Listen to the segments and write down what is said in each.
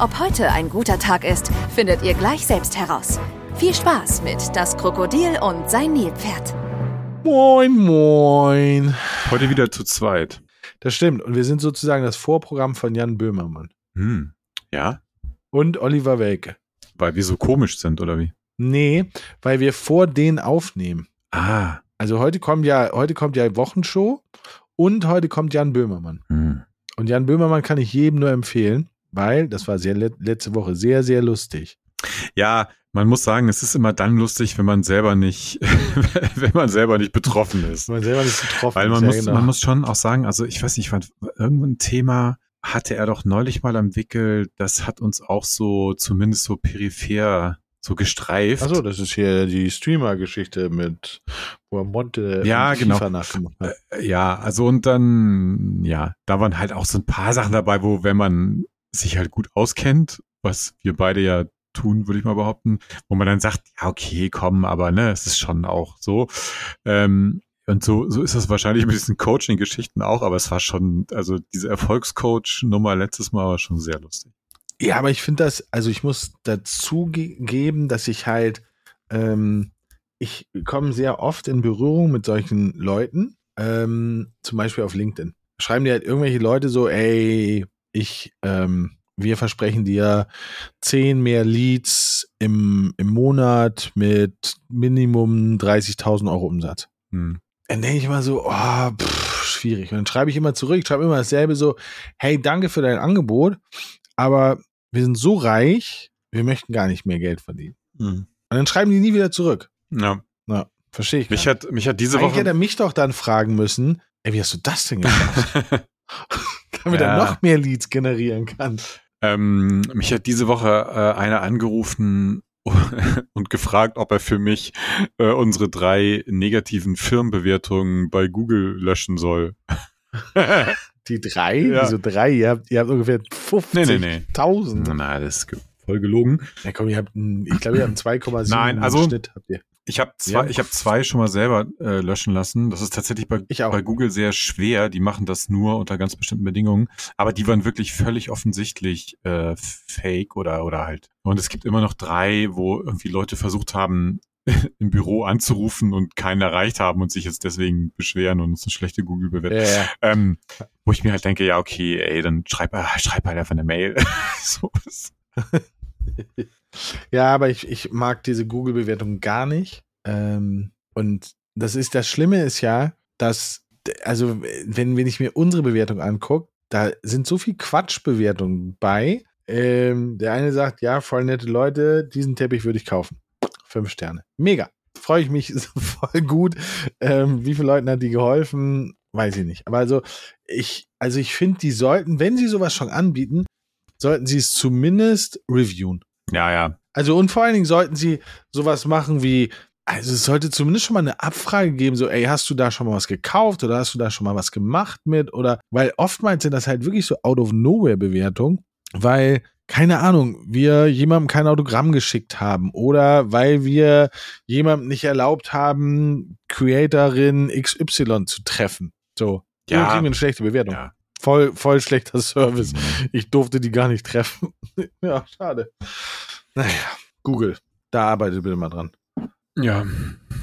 Ob heute ein guter Tag ist, findet ihr gleich selbst heraus. Viel Spaß mit Das Krokodil und sein Nilpferd. Moin, moin. Heute wieder zu zweit. Das stimmt. Und wir sind sozusagen das Vorprogramm von Jan Böhmermann. Hm. Ja? Und Oliver Welke. Weil wir so komisch sind, oder wie? Nee, weil wir vor denen aufnehmen. Ah. Also heute kommt ja, heute kommt ja Wochenshow und heute kommt Jan Böhmermann. Hm. Und Jan Böhmermann kann ich jedem nur empfehlen, weil das war sehr letzte Woche sehr, sehr lustig. Ja, man muss sagen, es ist immer dann lustig, wenn man selber nicht, wenn man selber nicht betroffen ist. Wenn man selber nicht betroffen Weil man ist. muss, ja, genau. man muss schon auch sagen, also ich weiß nicht, irgendein Thema hatte er doch neulich mal am Wickel, das hat uns auch so, zumindest so peripher so gestreift. Achso, das ist hier die Streamer-Geschichte mit, wo er Monte Ja, genau. Nachgemacht hat. Äh, Ja, also und dann, ja, da waren halt auch so ein paar Sachen dabei, wo, wenn man sich halt gut auskennt, was wir beide ja tun, würde ich mal behaupten, wo man dann sagt, ja, okay, komm, aber ne, es ist schon auch so. Ähm, und so, so ist das wahrscheinlich mit diesen Coaching-Geschichten auch, aber es war schon, also diese Erfolgscoach-Nummer letztes Mal war schon sehr lustig. Ja, aber ich finde das, also ich muss dazu ge- geben, dass ich halt, ähm, ich komme sehr oft in Berührung mit solchen Leuten, ähm, zum Beispiel auf LinkedIn. Schreiben dir halt irgendwelche Leute so, ey, ich, ähm, wir versprechen dir zehn mehr Leads im, im Monat mit Minimum 30.000 Euro Umsatz. Hm. Dann denke ich immer so, oh, pff, schwierig. Und dann schreibe ich immer zurück, schreibe immer dasselbe so, hey, danke für dein Angebot, aber wir sind so reich, wir möchten gar nicht mehr Geld verdienen. Und dann schreiben die nie wieder zurück. Ja, Verstehe ich. mich hat, mich hat diese. Eigentlich hätte er Woche, mich doch dann fragen müssen, ey, wie hast du das denn gemacht? Damit er Ja. noch mehr Leads generieren kann. ähm, mich hat diese Woche äh, einer angerufen und gefragt, ob er für mich äh, unsere drei negativen Firmenbewertungen bei Google löschen soll. Die drei? Ja. Wieso drei? Ihr habt, ihr habt ungefähr 50.000. Nee, nee, nee. Na, das ist voll gelogen. Ja, komm, ihr habt, ein- ich glaube, ihr habt einen 2,7 Nein, also- Schnitt. Habt ihr. Ich habe zwei, Ja. ich habe zwei schon mal selber äh, löschen lassen. Das ist tatsächlich bei, bei Google sehr schwer. Die machen das nur unter ganz bestimmten Bedingungen. Aber die waren wirklich völlig offensichtlich äh, fake oder oder halt. Und es gibt immer noch drei, wo irgendwie Leute versucht haben, im Büro anzurufen und keinen erreicht haben und sich jetzt deswegen beschweren und es eine schlechte Google-Bewertung. Ja, ja. Ähm, wo ich mir halt denke, ja, okay, ey, dann schreib, äh, schreib halt einfach eine Mail. so ist. Ja, aber ich, ich mag diese Google-Bewertung gar nicht. Ähm, und das ist das Schlimme ist ja, dass, also wenn, wenn ich mir unsere Bewertung angucke, da sind so viel Quatschbewertungen bei. Ähm, der eine sagt, ja, voll nette Leute, diesen Teppich würde ich kaufen. Fünf Sterne. Mega. Freue ich mich voll gut. Ähm, wie viele Leuten hat die geholfen? Weiß ich nicht. Aber also, ich, also ich finde, die sollten, wenn sie sowas schon anbieten, sollten sie es zumindest reviewen. Ja, ja. Also und vor allen Dingen sollten sie sowas machen wie, also es sollte zumindest schon mal eine Abfrage geben, so, ey, hast du da schon mal was gekauft oder hast du da schon mal was gemacht mit? Oder weil oftmals sind das halt wirklich so out of nowhere Bewertungen, weil, keine Ahnung, wir jemandem kein Autogramm geschickt haben oder weil wir jemandem nicht erlaubt haben, Creatorin XY zu treffen. So. Ja. Kriegen wir eine schlechte Bewertung. Ja. Voll, voll schlechter Service. Ich durfte die gar nicht treffen. ja, schade. Naja, Google, da arbeitet bitte mal dran. Ja,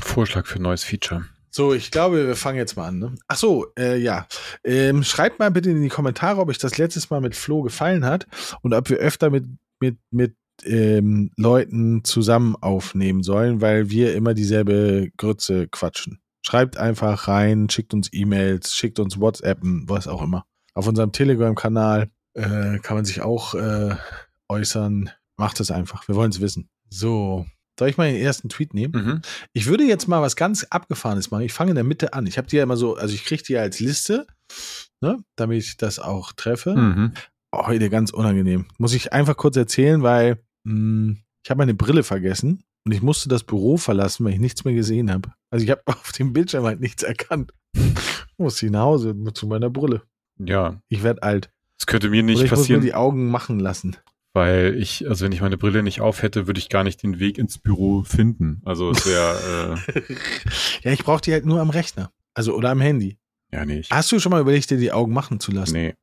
Vorschlag für ein neues Feature. So, ich glaube, wir fangen jetzt mal an. Ne? Ach so, äh, ja. Ähm, schreibt mal bitte in die Kommentare, ob euch das letztes Mal mit Flo gefallen hat und ob wir öfter mit, mit, mit ähm, Leuten zusammen aufnehmen sollen, weil wir immer dieselbe Grütze quatschen. Schreibt einfach rein, schickt uns E-Mails, schickt uns WhatsAppen, was auch immer. Auf unserem Telegram-Kanal äh, kann man sich auch äh, äußern. Macht es einfach. Wir wollen es wissen. So. Soll ich mal den ersten Tweet nehmen? Mhm. Ich würde jetzt mal was ganz Abgefahrenes machen. Ich fange in der Mitte an. Ich habe die ja immer so, also ich kriege die ja als Liste, ne, damit ich das auch treffe. Mhm. Heute ganz unangenehm. Muss ich einfach kurz erzählen, weil mh, ich habe meine Brille vergessen und ich musste das Büro verlassen, weil ich nichts mehr gesehen habe. Also ich habe auf dem Bildschirm halt nichts erkannt. Musste ich nach Hause zu meiner Brille. Ja. Ich werde alt. Das könnte mir nicht Oder ich passieren. muss mir die Augen machen lassen. Weil ich, also wenn ich meine Brille nicht auf hätte, würde ich gar nicht den Weg ins Büro finden. Also es wäre, äh, ja, ich brauche die halt nur am Rechner. Also oder am Handy. ja, nee. Ich, Hast du schon mal überlegt, dir die Augen machen zu lassen? nee.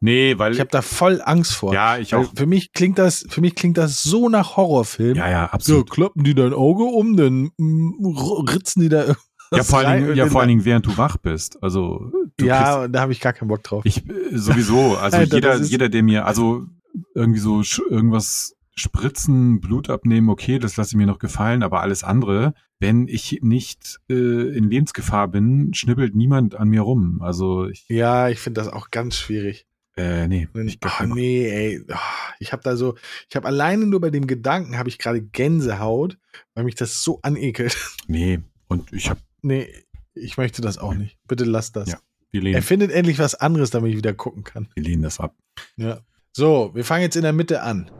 Nee, weil, Ich habe da voll Angst vor. ja, ich auch. für mich klingt das, für mich klingt das so nach Horrorfilm. Ja, ja, So, absolut. klappen die dein Auge um, dann mm, ritzen die da irgendwas Ja, vor allen Dingen, ja, vor allen Dingen, während du wach bist. Also, du Ja, kriegst, da habe ich gar keinen Bock drauf. ich, äh, sowieso, also Alter, jeder, jeder, der mir, also, irgendwie so irgendwas spritzen, Blut abnehmen, okay, das lasse ich mir noch gefallen, aber alles andere, wenn ich nicht äh, in Lebensgefahr bin, schnippelt niemand an mir rum. Also, ich, Ja, ich finde das auch ganz schwierig. äh, nee. Ich, oh, nee, ey. Oh, ich habe da so, ich habe alleine nur bei dem Gedanken, habe ich gerade Gänsehaut, weil mich das so anekelt. nee. Und ich habe, nee, ich möchte das auch nicht. Bitte lass das. Ja. Wir lehnen, Erfindet endlich was anderes, damit ich wieder gucken kann. wir lehnen das ab. Ja. So, wir fangen jetzt in der Mitte an.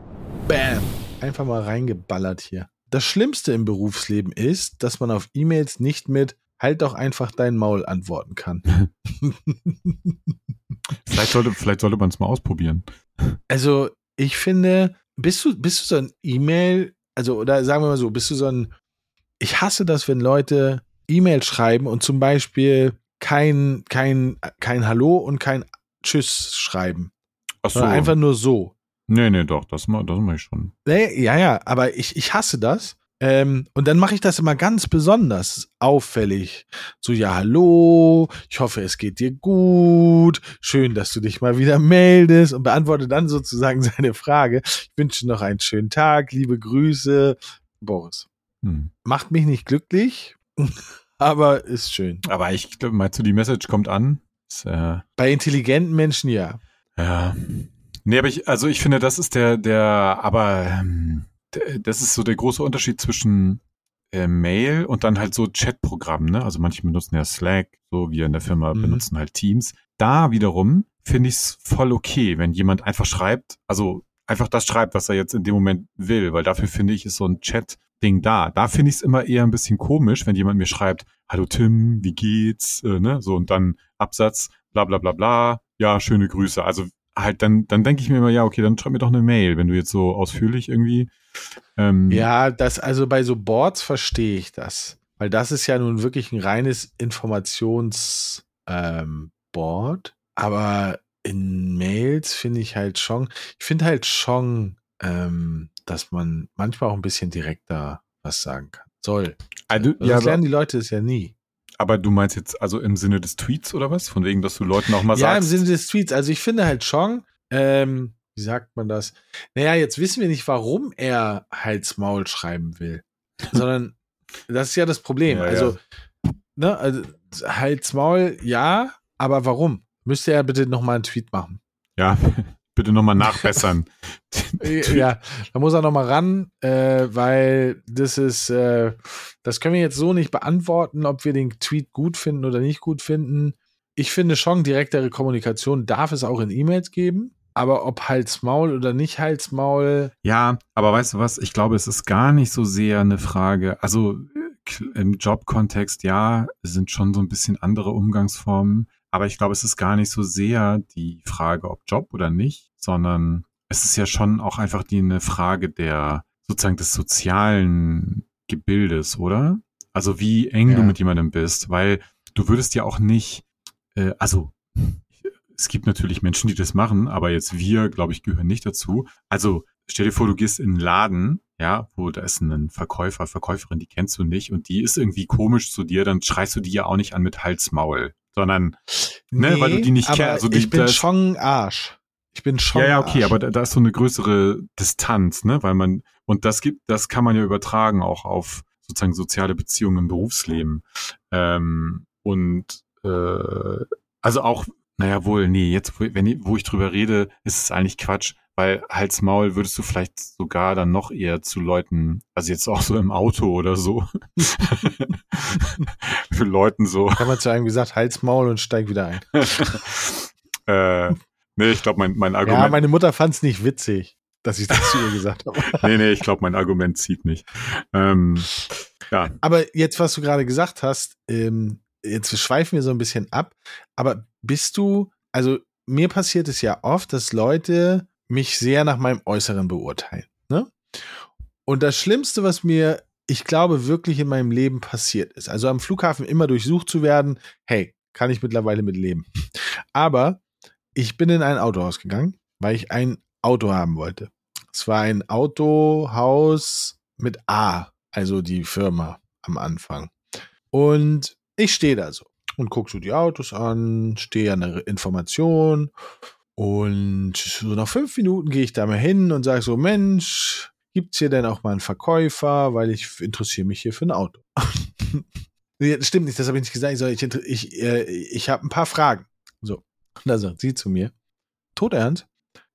Bam. Einfach mal reingeballert hier. Das Schlimmste im Berufsleben ist, dass man auf E-Mails nicht mit Halt doch einfach dein Maul antworten kann. Vielleicht sollte, vielleicht sollte man es mal ausprobieren. Also, ich finde, bist du, bist du so ein E-Mail, also, oder sagen wir mal so, bist du so ein, ich hasse das, wenn Leute E-Mail schreiben und zum Beispiel kein, kein, kein Hallo und kein Tschüss schreiben, Ach so. einfach nur so. Nee, nee, doch, das, ma- das mache ich schon. Nee, ja, ja, aber ich, ich hasse das. Ähm, und dann mache ich das immer ganz besonders auffällig. So, ja, hallo, ich hoffe, es geht dir gut. Schön, dass du dich mal wieder meldest und beantworte dann sozusagen seine Frage. Ich wünsche noch einen schönen Tag, liebe Grüße. Boris. Hm. Macht mich nicht glücklich, aber ist schön. Aber ich glaube, meinst du, die Message kommt an? Ist, äh, Bei intelligenten Menschen ja. ja. Nee, aber ich, also ich finde, das ist der, der, aber ähm, das ist so der große Unterschied zwischen äh, Mail und dann halt so Chatprogrammen, ne? Also manche benutzen ja Slack, so wir in der Firma Mhm. benutzen halt Teams. Da wiederum finde ich es voll okay, wenn jemand einfach schreibt, also einfach das schreibt, was er jetzt in dem Moment will, weil dafür finde ich, ist so ein Chat-Ding da. Da finde ich es immer eher ein bisschen komisch, wenn jemand mir schreibt, hallo Tim, wie geht's, äh, ne? So und dann Absatz, bla bla bla bla, ja, schöne Grüße. Also halt, dann, dann denke ich mir immer, ja, okay, dann schreib mir doch eine Mail, wenn du jetzt so ausführlich irgendwie. Ähm, Ja, das, also bei so Boards verstehe ich das. Weil das ist ja nun wirklich ein reines Informations, ähm. Aber in Mails finde ich halt schon, ich finde halt schon, ähm, dass man manchmal auch ein bisschen direkter was sagen kann. Soll. Also, Also ja, das lernen die Leute es ja nie. aber du meinst jetzt also im Sinne des Tweets oder was? Von wegen, dass du Leuten auch mal Ja, sagst. im Sinne des Tweets. Also ich finde halt schon, ähm, wie sagt man das? Naja, jetzt wissen wir nicht, warum er Hals Maul schreiben will. Sondern das ist ja das Problem. Ja, also, ne, also Hals Maul, ja, aber warum? Müsste er bitte nochmal einen Tweet machen. Ja, bitte nochmal nachbessern. ja, da muss er nochmal ran, äh, weil das ist, äh, das können wir jetzt so nicht beantworten, ob wir den Tweet gut finden oder nicht gut finden. Ich finde schon, direktere Kommunikation darf es auch in E-Mails geben, aber ob Hals-Maul oder nicht Hals-Maul, Ja, aber weißt du was? Ich glaube, es ist gar nicht so sehr eine Frage. Also äh, im Jobkontext, ja, es sind schon so ein bisschen andere Umgangsformen. Aber ich glaube, es ist gar nicht so sehr die Frage, ob Job oder nicht, sondern es ist ja schon auch einfach die eine Frage der sozusagen des sozialen Gebildes, oder? Also wie eng du Ja. mit jemandem bist, weil du würdest ja auch nicht, äh, also es gibt natürlich Menschen, die das machen, aber jetzt wir, glaube ich, gehören nicht dazu. Also stell dir vor, du gehst in einen Laden, ja, wo da ist ein Verkäufer, Verkäuferin, die kennst du nicht und die ist irgendwie komisch zu dir, dann schreist du die ja auch nicht an mit Hals-Maul, sondern, ne, weil du die nicht kennst. Also die, ich bin das- schon Arsch. Ich bin schon ja, ja, okay, aber da, da ist so eine größere Distanz, ne, weil man, und das gibt, das kann man ja übertragen auch auf sozusagen soziale Beziehungen im Berufsleben. Ähm, und äh, also auch, naja, wohl, nee, jetzt, wo, wenn, ich- wo ich drüber rede, ist es eigentlich Quatsch, weil Hals Maul würdest du vielleicht sogar dann noch eher zu Leuten, also jetzt auch so im Auto oder so, für Leuten so, habe mal zu einem gesagt, Hals-Maul und steig wieder ein. äh, nee, ich glaube, mein, mein Ja, Argument, meine Mutter fand es nicht witzig. dass ich das zu ihr gesagt habe. nee, nee, ich glaube, mein Argument zieht nicht. Ähm, ja. Aber jetzt, was du gerade gesagt hast, ähm, jetzt schweifen wir so ein bisschen ab, aber bist du, also mir passiert es ja oft, dass Leute mich sehr nach meinem Äußeren beurteilen. Ne? Und das Schlimmste, was mir, ich glaube, wirklich in meinem Leben passiert ist, also am Flughafen immer durchsucht zu werden, hey, kann ich mittlerweile mit leben. Aber ich bin in ein Autohaus gegangen, weil ich ein Auto haben wollte. Es war ein Autohaus mit A, also die Firma am Anfang. Und ich stehe da so und gucke so die Autos an, stehe an der Information und so nach fünf Minuten gehe ich da mal hin und sage so, Mensch, gibt's hier denn auch mal einen Verkäufer, weil ich interessiere mich hier für ein Auto. nee, stimmt nicht, das habe ich nicht gesagt. Ich, ich, ich, äh, ich habe ein paar Fragen. So, und da sagt sie zu mir, Todernst?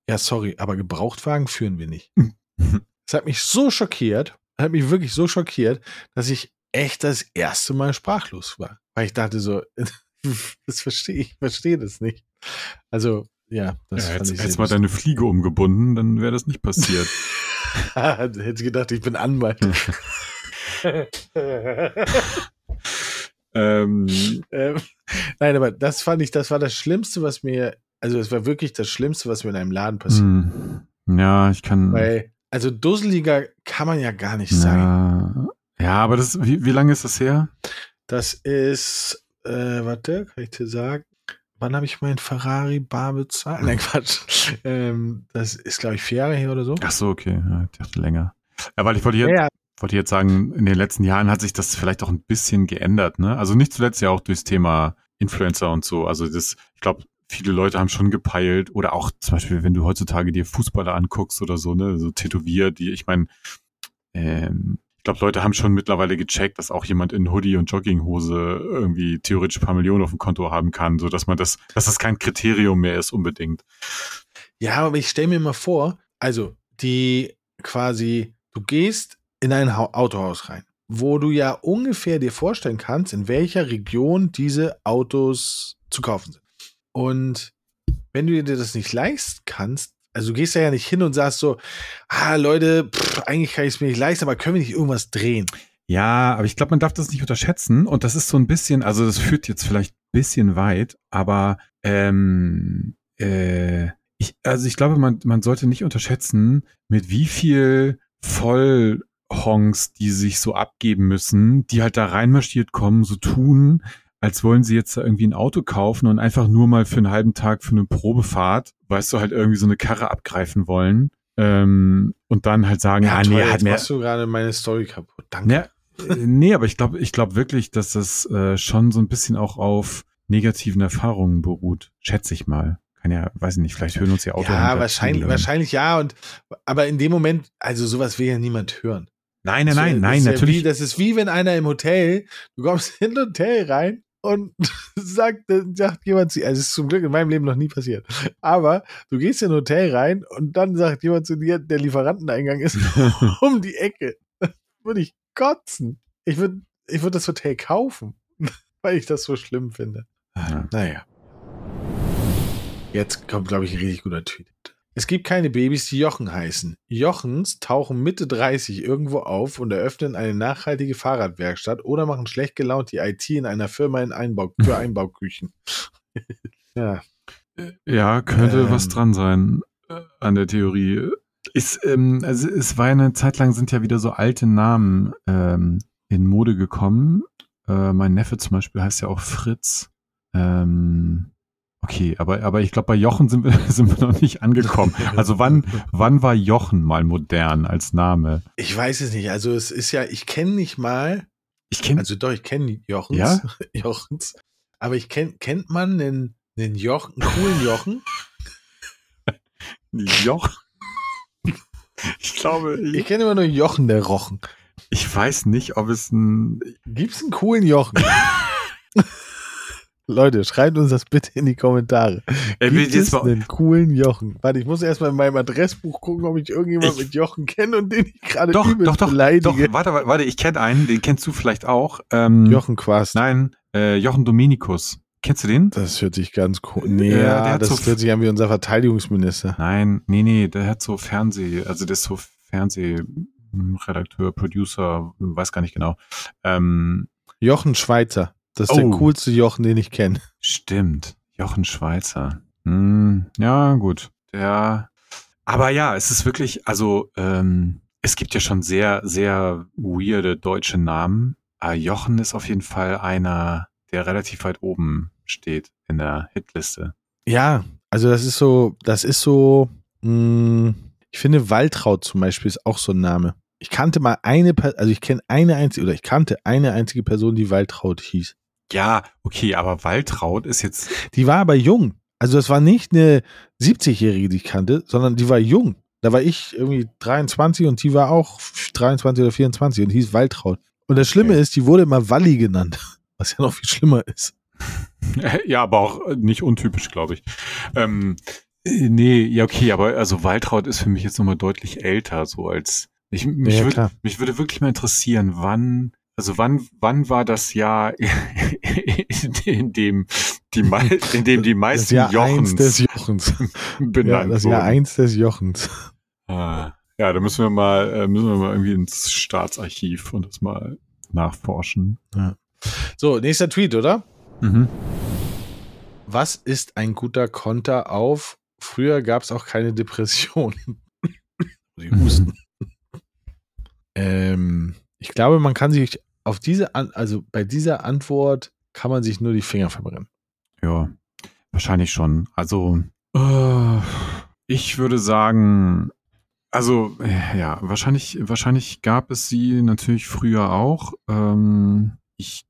Ja, sorry, aber Gebrauchtwagen führen wir nicht. Das hat mich so schockiert, hat mich wirklich so schockiert, dass ich echt das erste Mal sprachlos war. Weil ich dachte so, das verstehe ich, verstehe das nicht. Also, ja, das ja, jetzt, sehr mal deine Fliege umgebunden, dann wäre das nicht passiert. Hätte ich gedacht, ich bin Anwalt. ähm, ähm, nein, aber das fand ich, das war das Schlimmste, was mir, also es war wirklich das Schlimmste, was mir in einem Laden passiert. hm. ja, ich kann. Weil, also dusseliger kann man ja gar nicht sein. ja, ja, aber das, wie, wie lange ist das her? Das ist, äh, warte, kann ich dir sagen, wann habe ich meinen Ferrari bar bezahlt? Nein, Quatsch. ähm, das ist, glaube ich, vier Jahre her oder so. Ach so, okay, ja, ich dachte länger. Ja, weil ich wollte jetzt, Ja, ja. wollte jetzt sagen, in den letzten Jahren hat sich das vielleicht auch ein bisschen geändert, ne? Also nicht zuletzt ja auch durchs Thema Influencer und so. Also das, ich glaube, viele Leute haben schon gepeilt oder auch zum Beispiel, wenn du heutzutage dir Fußballer anguckst oder so, ne, so tätowiert, die, ich meine, ähm, ich glaube, Leute haben schon mittlerweile gecheckt, dass auch jemand in Hoodie und Jogginghose irgendwie theoretisch ein paar Millionen auf dem Konto haben kann, so dass man das, dass das kein Kriterium mehr ist unbedingt. Ja, aber ich stelle mir mal vor, also die quasi, du gehst in ein Hau- Autohaus rein, wo du ja ungefähr dir vorstellen kannst, in welcher Region diese Autos zu kaufen sind. Und wenn du dir das nicht leisten kannst, also du gehst ja nicht hin und sagst so, ah Leute, pff, eigentlich kann ich es mir nicht leisten, aber können wir nicht irgendwas drehen? Ja, aber ich glaube, man darf das nicht unterschätzen. Und das ist so ein bisschen, also das führt jetzt vielleicht ein bisschen weit, aber ähm, äh, ich, also ich glaube, man, man sollte nicht unterschätzen, mit wie viel Vollhongs, die sich so abgeben müssen, die halt da reinmarschiert kommen, so tun, als wollen sie jetzt da irgendwie ein Auto kaufen und einfach nur mal für einen halben Tag für eine Probefahrt, weißt du, halt irgendwie so eine Karre abgreifen wollen. Ähm, und dann halt sagen, ja, toll, nee, hat mir, machst du gerade meine Story kaputt. Danke. ja, äh, nee, aber ich glaube, ich glaube wirklich, dass das äh, schon so ein bisschen auch auf negativen Erfahrungen beruht. Schätze ich mal. Kann ja, weiß ich nicht, vielleicht hören uns ja Auto. Ja, wahrscheinlich, wahrscheinlich ja. Und aber in dem Moment, also sowas will ja niemand hören. Nein, nein, nein, nein, ist ja natürlich. Wie, das ist wie wenn einer im Hotel, du kommst in ein Hotel rein und sagt, sagt jemand, zu- also es ist zum Glück in meinem Leben noch nie passiert, aber du gehst in ein Hotel rein und dann sagt jemand zu dir, der Lieferanteneingang ist um die Ecke. Würde ich kotzen. Ich würde ich würd das Hotel kaufen, weil ich das so schlimm finde. Ja. Naja. Jetzt kommt, glaube ich, ein richtig guter Tweet. Es gibt keine Babys, die Jochen heißen. Jochens tauchen Mitte 30 irgendwo auf und eröffnen eine nachhaltige Fahrradwerkstatt oder machen schlecht gelaunt die IT in einer Firma in Einbau für Einbauküchen. ja. Ja, könnte Ähm. was dran sein äh, an der Theorie. Ist, ähm, also es war eine Zeit lang sind ja wieder so alte Namen ähm, in Mode gekommen. Äh, mein Neffe zum Beispiel heißt ja auch Fritz. Ähm, okay, aber, aber ich glaube, bei Jochen sind wir, sind wir noch nicht angekommen. Also wann, wann war Jochen mal modern als Name? Ich weiß es nicht. Also es ist ja, ich kenne nicht mal, Ich kenne also doch, ich kenne Jochens. Ja? Jochens. Aber ich kenn, kennt man einen, einen Jochen, einen coolen Jochen? Jochen. Ich glaube, Ich ich, kenne immer nur Jochen der Rochen. ich weiß nicht, ob es ein. Gibt's einen coolen Jochen? Leute, schreibt uns das bitte in die Kommentare. Ey, Gibt jetzt es mal- einen coolen Jochen? Warte, ich muss erstmal in meinem Adressbuch gucken, ob ich irgendjemand Ich- mit Jochen kenne und den ich gerade Doch, doch, doch, doch, beleidige. warte, warte, warte, ich kenne einen, den kennst du vielleicht auch. Ähm, Jochen Quast. Nein, äh, Jochen Dominikus. Kennst du den? Das hört sich ganz cool. Nee, Ja, der ja, hat das so- hört sich an wie unser Verteidigungsminister. Nein, nee, nee, der hat so Fernseh, also der ist so Fernsehredakteur, Producer, weiß gar nicht genau. Ähm, Jochen Schweizer. Das ist der Oh. coolste Jochen, den ich kenne. stimmt, Jochen Schweizer. Hm, ja, gut. Der, aber ja, es ist wirklich, also ähm, es gibt ja schon sehr, sehr weirde deutsche Namen. Aber Jochen ist auf jeden Fall einer, der relativ weit oben steht in der Hitliste. Ja, also das ist so, das ist so, mh, ich finde Waltraud zum Beispiel ist auch so ein Name. Ich kannte mal eine, also ich kenne eine einzige, oder ich kannte eine einzige Person, die Waltraud hieß. Ja, okay, aber Waltraud ist jetzt Die war aber jung. Also das war nicht eine 70-Jährige, die ich kannte, sondern die war jung. Da war ich irgendwie 23 und die war auch 23 oder 24 und hieß Waltraud. Und das Schlimme Okay. ist, die wurde immer Walli genannt, was ja noch viel schlimmer ist. Ja, aber auch nicht untypisch, glaube ich. Ähm, äh, nee, ja, okay, aber also Waltraud ist für mich jetzt nochmal deutlich älter, so als ich, mich, Ja, würd, mich würde wirklich mal interessieren, wann, also wann, wann war das Jahr, in dem die, in dem die Das meisten Jahr eins Jochens des Jochens. benannt Ja, das Jahr wurden? eins des Jochens. Ah, ja, da müssen wir mal, äh, müssen wir mal irgendwie ins Staatsarchiv und das mal nachforschen. So, nächster Tweet, oder? Mhm. Was ist ein guter Konter auf? Früher gab es auch keine Depression. Sie husten. ähm, ich glaube, man kann sich auf diese, An also bei dieser Antwort kann man sich nur die Finger verbrennen. Ja, wahrscheinlich schon. Also, ich würde sagen, also, äh, ja, wahrscheinlich, wahrscheinlich gab es sie natürlich früher auch. Ähm, ich,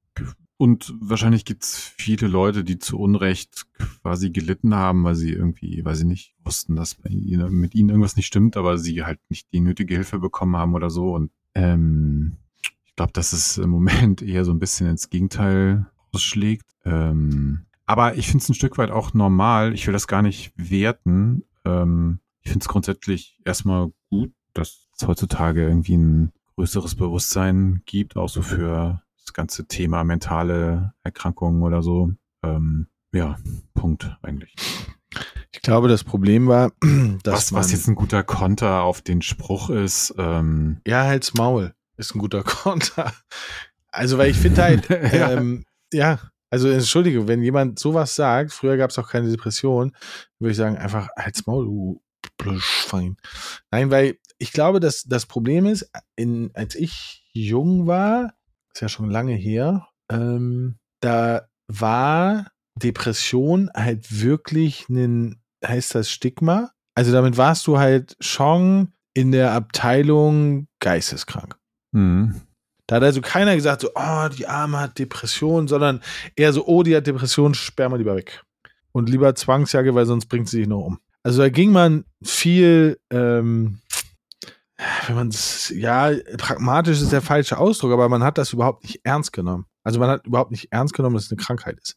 und wahrscheinlich gibt's viele Leute, die zu Unrecht quasi gelitten haben, weil sie irgendwie, weil sie nicht wussten, dass ihnen, mit ihnen irgendwas nicht stimmt, aber sie halt nicht die nötige Hilfe bekommen haben oder so. Und ähm, ich glaube, dass es im Moment eher so ein bisschen ins Gegenteil ausschlägt. Ähm, aber ich finde es ein Stück weit auch normal. Ich will das gar nicht werten. Ähm, ich finde es grundsätzlich erstmal gut, dass es heutzutage irgendwie ein größeres Bewusstsein gibt, auch so für das ganze Thema mentale Erkrankungen oder so. Ähm, ja, Punkt eigentlich. Ich glaube, das Problem war, dass Was, man, was jetzt ein guter Konter auf den Spruch ist, ähm, ja, halt's Maul ist ein guter Konter. Also, weil ich finde halt, Ja. ähm, ja, also entschuldige, wenn jemand sowas sagt, früher gab es auch keine Depression, würde ich sagen, einfach halt's Maul, du Schwein. Nein, weil ich glaube, dass das Problem ist, in, als ich jung war, ist ja schon lange her, ähm, da war Depression halt wirklich ein, heißt das Stigma? Also damit warst du halt schon in der Abteilung geisteskrank. mh, Da hat also keiner gesagt, so, oh, die Arme hat Depression, sondern eher so, oh, die hat Depression, sperr mal lieber weg. Und lieber Zwangsjacke, weil sonst bringt sie sich noch um. Also da ging man viel, ähm, wenn man es, ja, pragmatisch ist der falsche Ausdruck, aber man hat das überhaupt nicht ernst genommen. Also man hat überhaupt nicht ernst genommen, dass es eine Krankheit ist.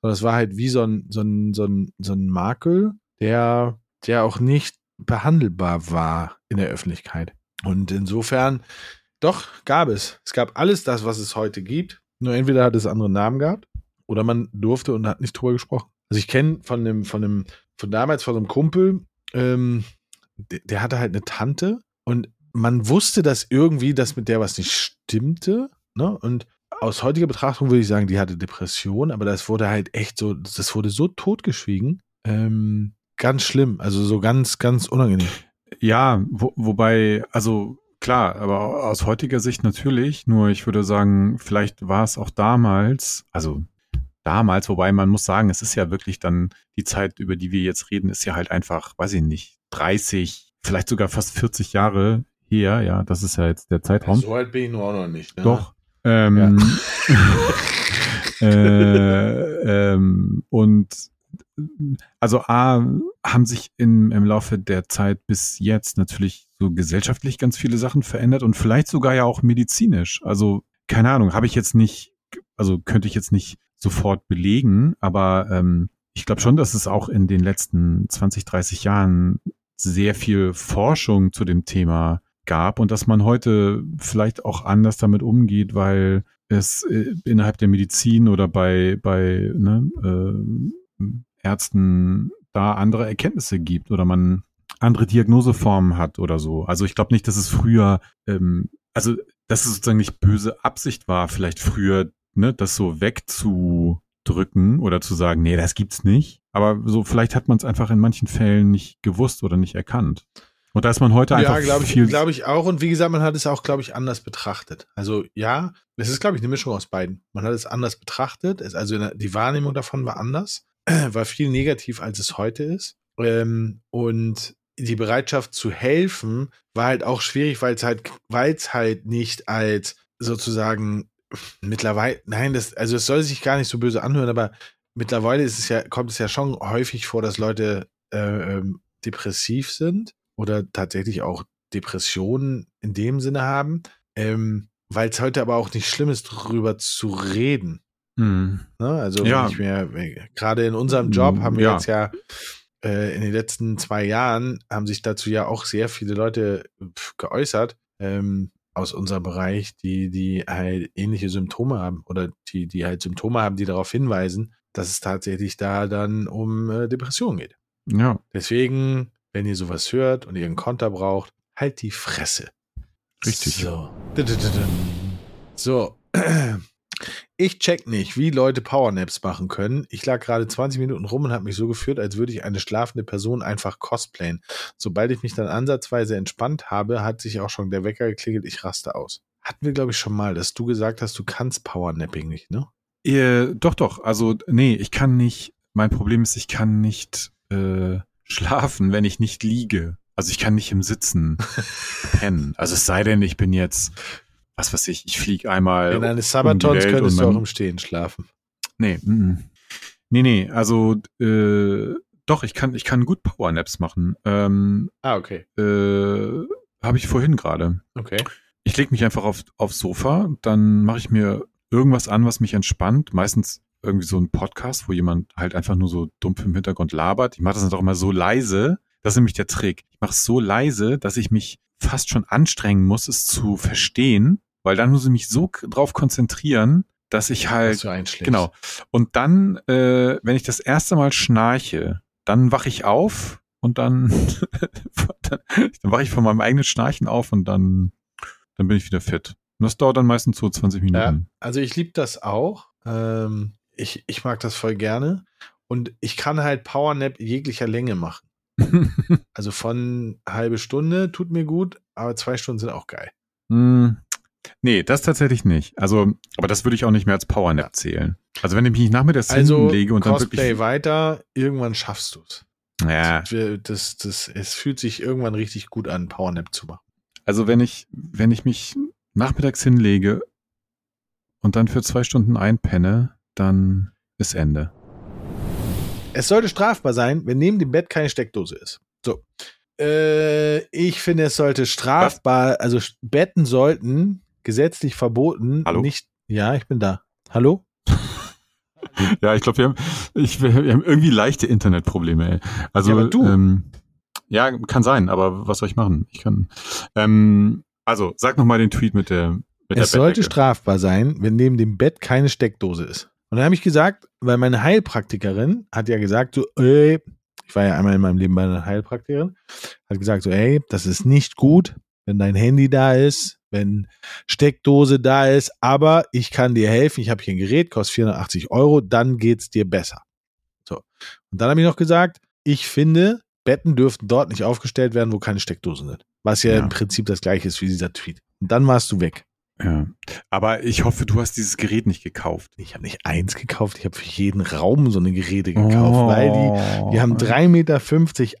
Sondern es war halt wie so ein, so ein, so ein, so ein Makel, der, der auch nicht behandelbar war in der Öffentlichkeit. Und insofern, doch, gab es. Es gab alles das, was es heute gibt. Nur entweder hat es andere Namen gehabt oder man durfte und hat nicht drüber gesprochen. Also ich kenne von einem, von einem, von damals von einem Kumpel, ähm, der, der hatte halt eine Tante und man wusste, dass irgendwie, dass mit der was nicht stimmte. Ne? Und aus heutiger Betrachtung würde ich sagen, die hatte Depression, aber das wurde halt echt so, das wurde so totgeschwiegen. Ähm, ganz schlimm, also so ganz, ganz unangenehm. Ja, wo, wobei, also klar, aber aus heutiger Sicht natürlich. Nur ich würde sagen, vielleicht war es auch damals, also damals, wobei man muss sagen, es ist ja wirklich dann die Zeit, über die wir jetzt reden, ist ja halt einfach, weiß ich nicht, 30, vielleicht sogar fast 40 Jahre her. Ja, das ist ja jetzt der Zeitraum. So alt bin ich nur auch noch nicht. Ne? Doch. Ähm, äh, ähm, und also A, haben sich in, im Laufe der Zeit bis jetzt natürlich so gesellschaftlich ganz viele Sachen verändert und vielleicht sogar ja auch medizinisch. Also keine Ahnung, habe ich jetzt nicht, also könnte ich jetzt nicht sofort belegen, aber ähm, ich glaube schon, dass es auch in den letzten 20, 30 Jahren sehr viel Forschung zu dem Thema gab und dass man heute vielleicht auch anders damit umgeht, weil es äh, innerhalb der Medizin oder bei, bei ne, äh, Ärzten da andere Erkenntnisse gibt oder man andere Diagnoseformen hat oder so. Also ich glaube nicht, dass es früher, ähm, also dass es sozusagen nicht böse Absicht war, vielleicht früher, ne, das so wegzudrücken oder zu sagen, nee, das gibt's nicht. Aber so vielleicht hat man es einfach in manchen Fällen nicht gewusst oder nicht erkannt. Und da ist man heute einfach ja, glaube ich, viel. glaube ich auch. Und wie gesagt, man hat es auch, glaube ich, anders betrachtet. Also ja, es ist, glaube ich, eine Mischung aus beiden. Man hat es anders betrachtet. Es, also die Wahrnehmung davon war anders, war viel negativ, als es heute ist. Ähm, und die Bereitschaft zu helfen war halt auch schwierig, weil es halt, halt nicht als sozusagen mittlerweile, nein, das, also es soll sich gar nicht so böse anhören, aber mittlerweile ist es ja, kommt es ja schon häufig vor, dass Leute äh, ähm, depressiv sind oder tatsächlich auch Depressionen in dem Sinne haben, ähm, weil es heute aber auch nicht schlimm ist, darüber zu reden. Mhm. Ne? Also Ja. mir, gerade in unserem Job haben wir Ja. jetzt ja äh, in den letzten zwei Jahren haben sich dazu ja auch sehr viele Leute geäußert ähm, aus unserem Bereich, die, die halt ähnliche Symptome haben oder die, die halt Symptome haben, die darauf hinweisen, dass es tatsächlich da dann um äh, Depressionen geht. Ja, Deswegen, wenn ihr sowas hört und ihr einen Konter braucht, halt die Fresse. Richtig. So. So. Ich check nicht, wie Leute Powernaps machen können. Ich lag gerade 20 Minuten rum und habe mich so gefühlt, als würde ich eine schlafende Person einfach cosplayen. Sobald ich mich dann ansatzweise entspannt habe, hat sich auch schon der Wecker geklingelt, ich raste aus. Hatten wir, glaube ich, schon mal, dass du gesagt hast, du kannst Powernapping nicht, ne? Äh, doch, doch. Also, nee, ich kann nicht. Mein Problem ist, ich kann nicht äh, schlafen, wenn ich nicht liege. Also ich kann nicht im Sitzen pennen. Also es sei denn, ich bin jetzt, was weiß ich, ich fliege einmal. In eines um Sabatons Welt könntest du auch im Stehen schlafen. Nee, mm, mm. nee, nee. Also äh, doch, ich kann, ich kann gut Powernaps machen. Ähm, Ah, okay. äh, Habe ich vorhin gerade. Okay. Ich lege mich einfach auf, aufs Sofa, dann mache ich mir irgendwas an, was mich entspannt. Meistens irgendwie so ein Podcast, wo jemand halt einfach nur so dumpf im Hintergrund labert. Ich mache das dann auch immer so leise. Das ist nämlich der Trick. Ich mache es so leise, dass ich mich fast schon anstrengen muss, es zu verstehen, weil dann muss ich mich so drauf konzentrieren, dass ich halt Dass. Genau. Und dann, äh, wenn ich das erste Mal schnarche, dann wache ich auf und dann, dann, dann wache ich von meinem eigenen Schnarchen auf und dann, dann bin ich wieder fit. Und das dauert dann meistens so 20 Minuten. Also ich liebe das auch. Ähm, ich, ich mag das voll gerne. Und ich kann halt Powernap jeglicher Länge machen. Also von halbe Stunde tut mir gut, aber zwei Stunden sind auch geil. Hm, nee, das tatsächlich nicht. Also, aber das würde ich auch nicht mehr als Powernap zählen. Also wenn ich mich nachmittags Also hinlege und dann Cosplay wirklich, weiter, irgendwann schaffst du es. ja, Das, das, es fühlt sich irgendwann richtig gut an, Powernap zu machen. also wenn ich, wenn ich mich nachmittags hinlege und dann für zwei Stunden einpenne, dann ist Ende. Es sollte strafbar sein, wenn neben dem Bett keine Steckdose ist. So. Äh, ich finde, es sollte strafbar, also Sch- Betten sollten gesetzlich verboten, Hallo? nicht. Ja, ich bin da. Hallo? Ja, ich glaube, wir haben, ich, wir haben irgendwie leichte Internetprobleme. Ey. Also, Ja, du. Ähm, ja, kann sein, aber was soll ich machen? Ich kann. Ähm, also, sag noch mal den Tweet mit der. Mit Es der sollte strafbar sein, wenn neben dem Bett keine Steckdose ist. Und dann habe ich gesagt, weil meine Heilpraktikerin hat ja gesagt, so, ey, ich war ja einmal in meinem Leben bei einer Heilpraktikerin, hat gesagt, so, ey, das ist nicht gut, wenn dein Handy da ist, wenn Steckdose da ist, aber ich kann dir helfen, ich habe hier ein Gerät, kostet 480 Euro, dann geht's dir besser. So. Und dann habe ich noch gesagt, ich finde, Betten dürften dort nicht aufgestellt werden, wo keine Steckdosen sind. Was ja, Ja. im Prinzip das gleiche ist wie dieser Tweet. Und dann warst du weg. Ja. Aber ich hoffe, du hast dieses Gerät nicht gekauft. Ich habe nicht eins gekauft, ich habe für jeden Raum so eine Geräte gekauft, weil die, die haben 3,50 Meter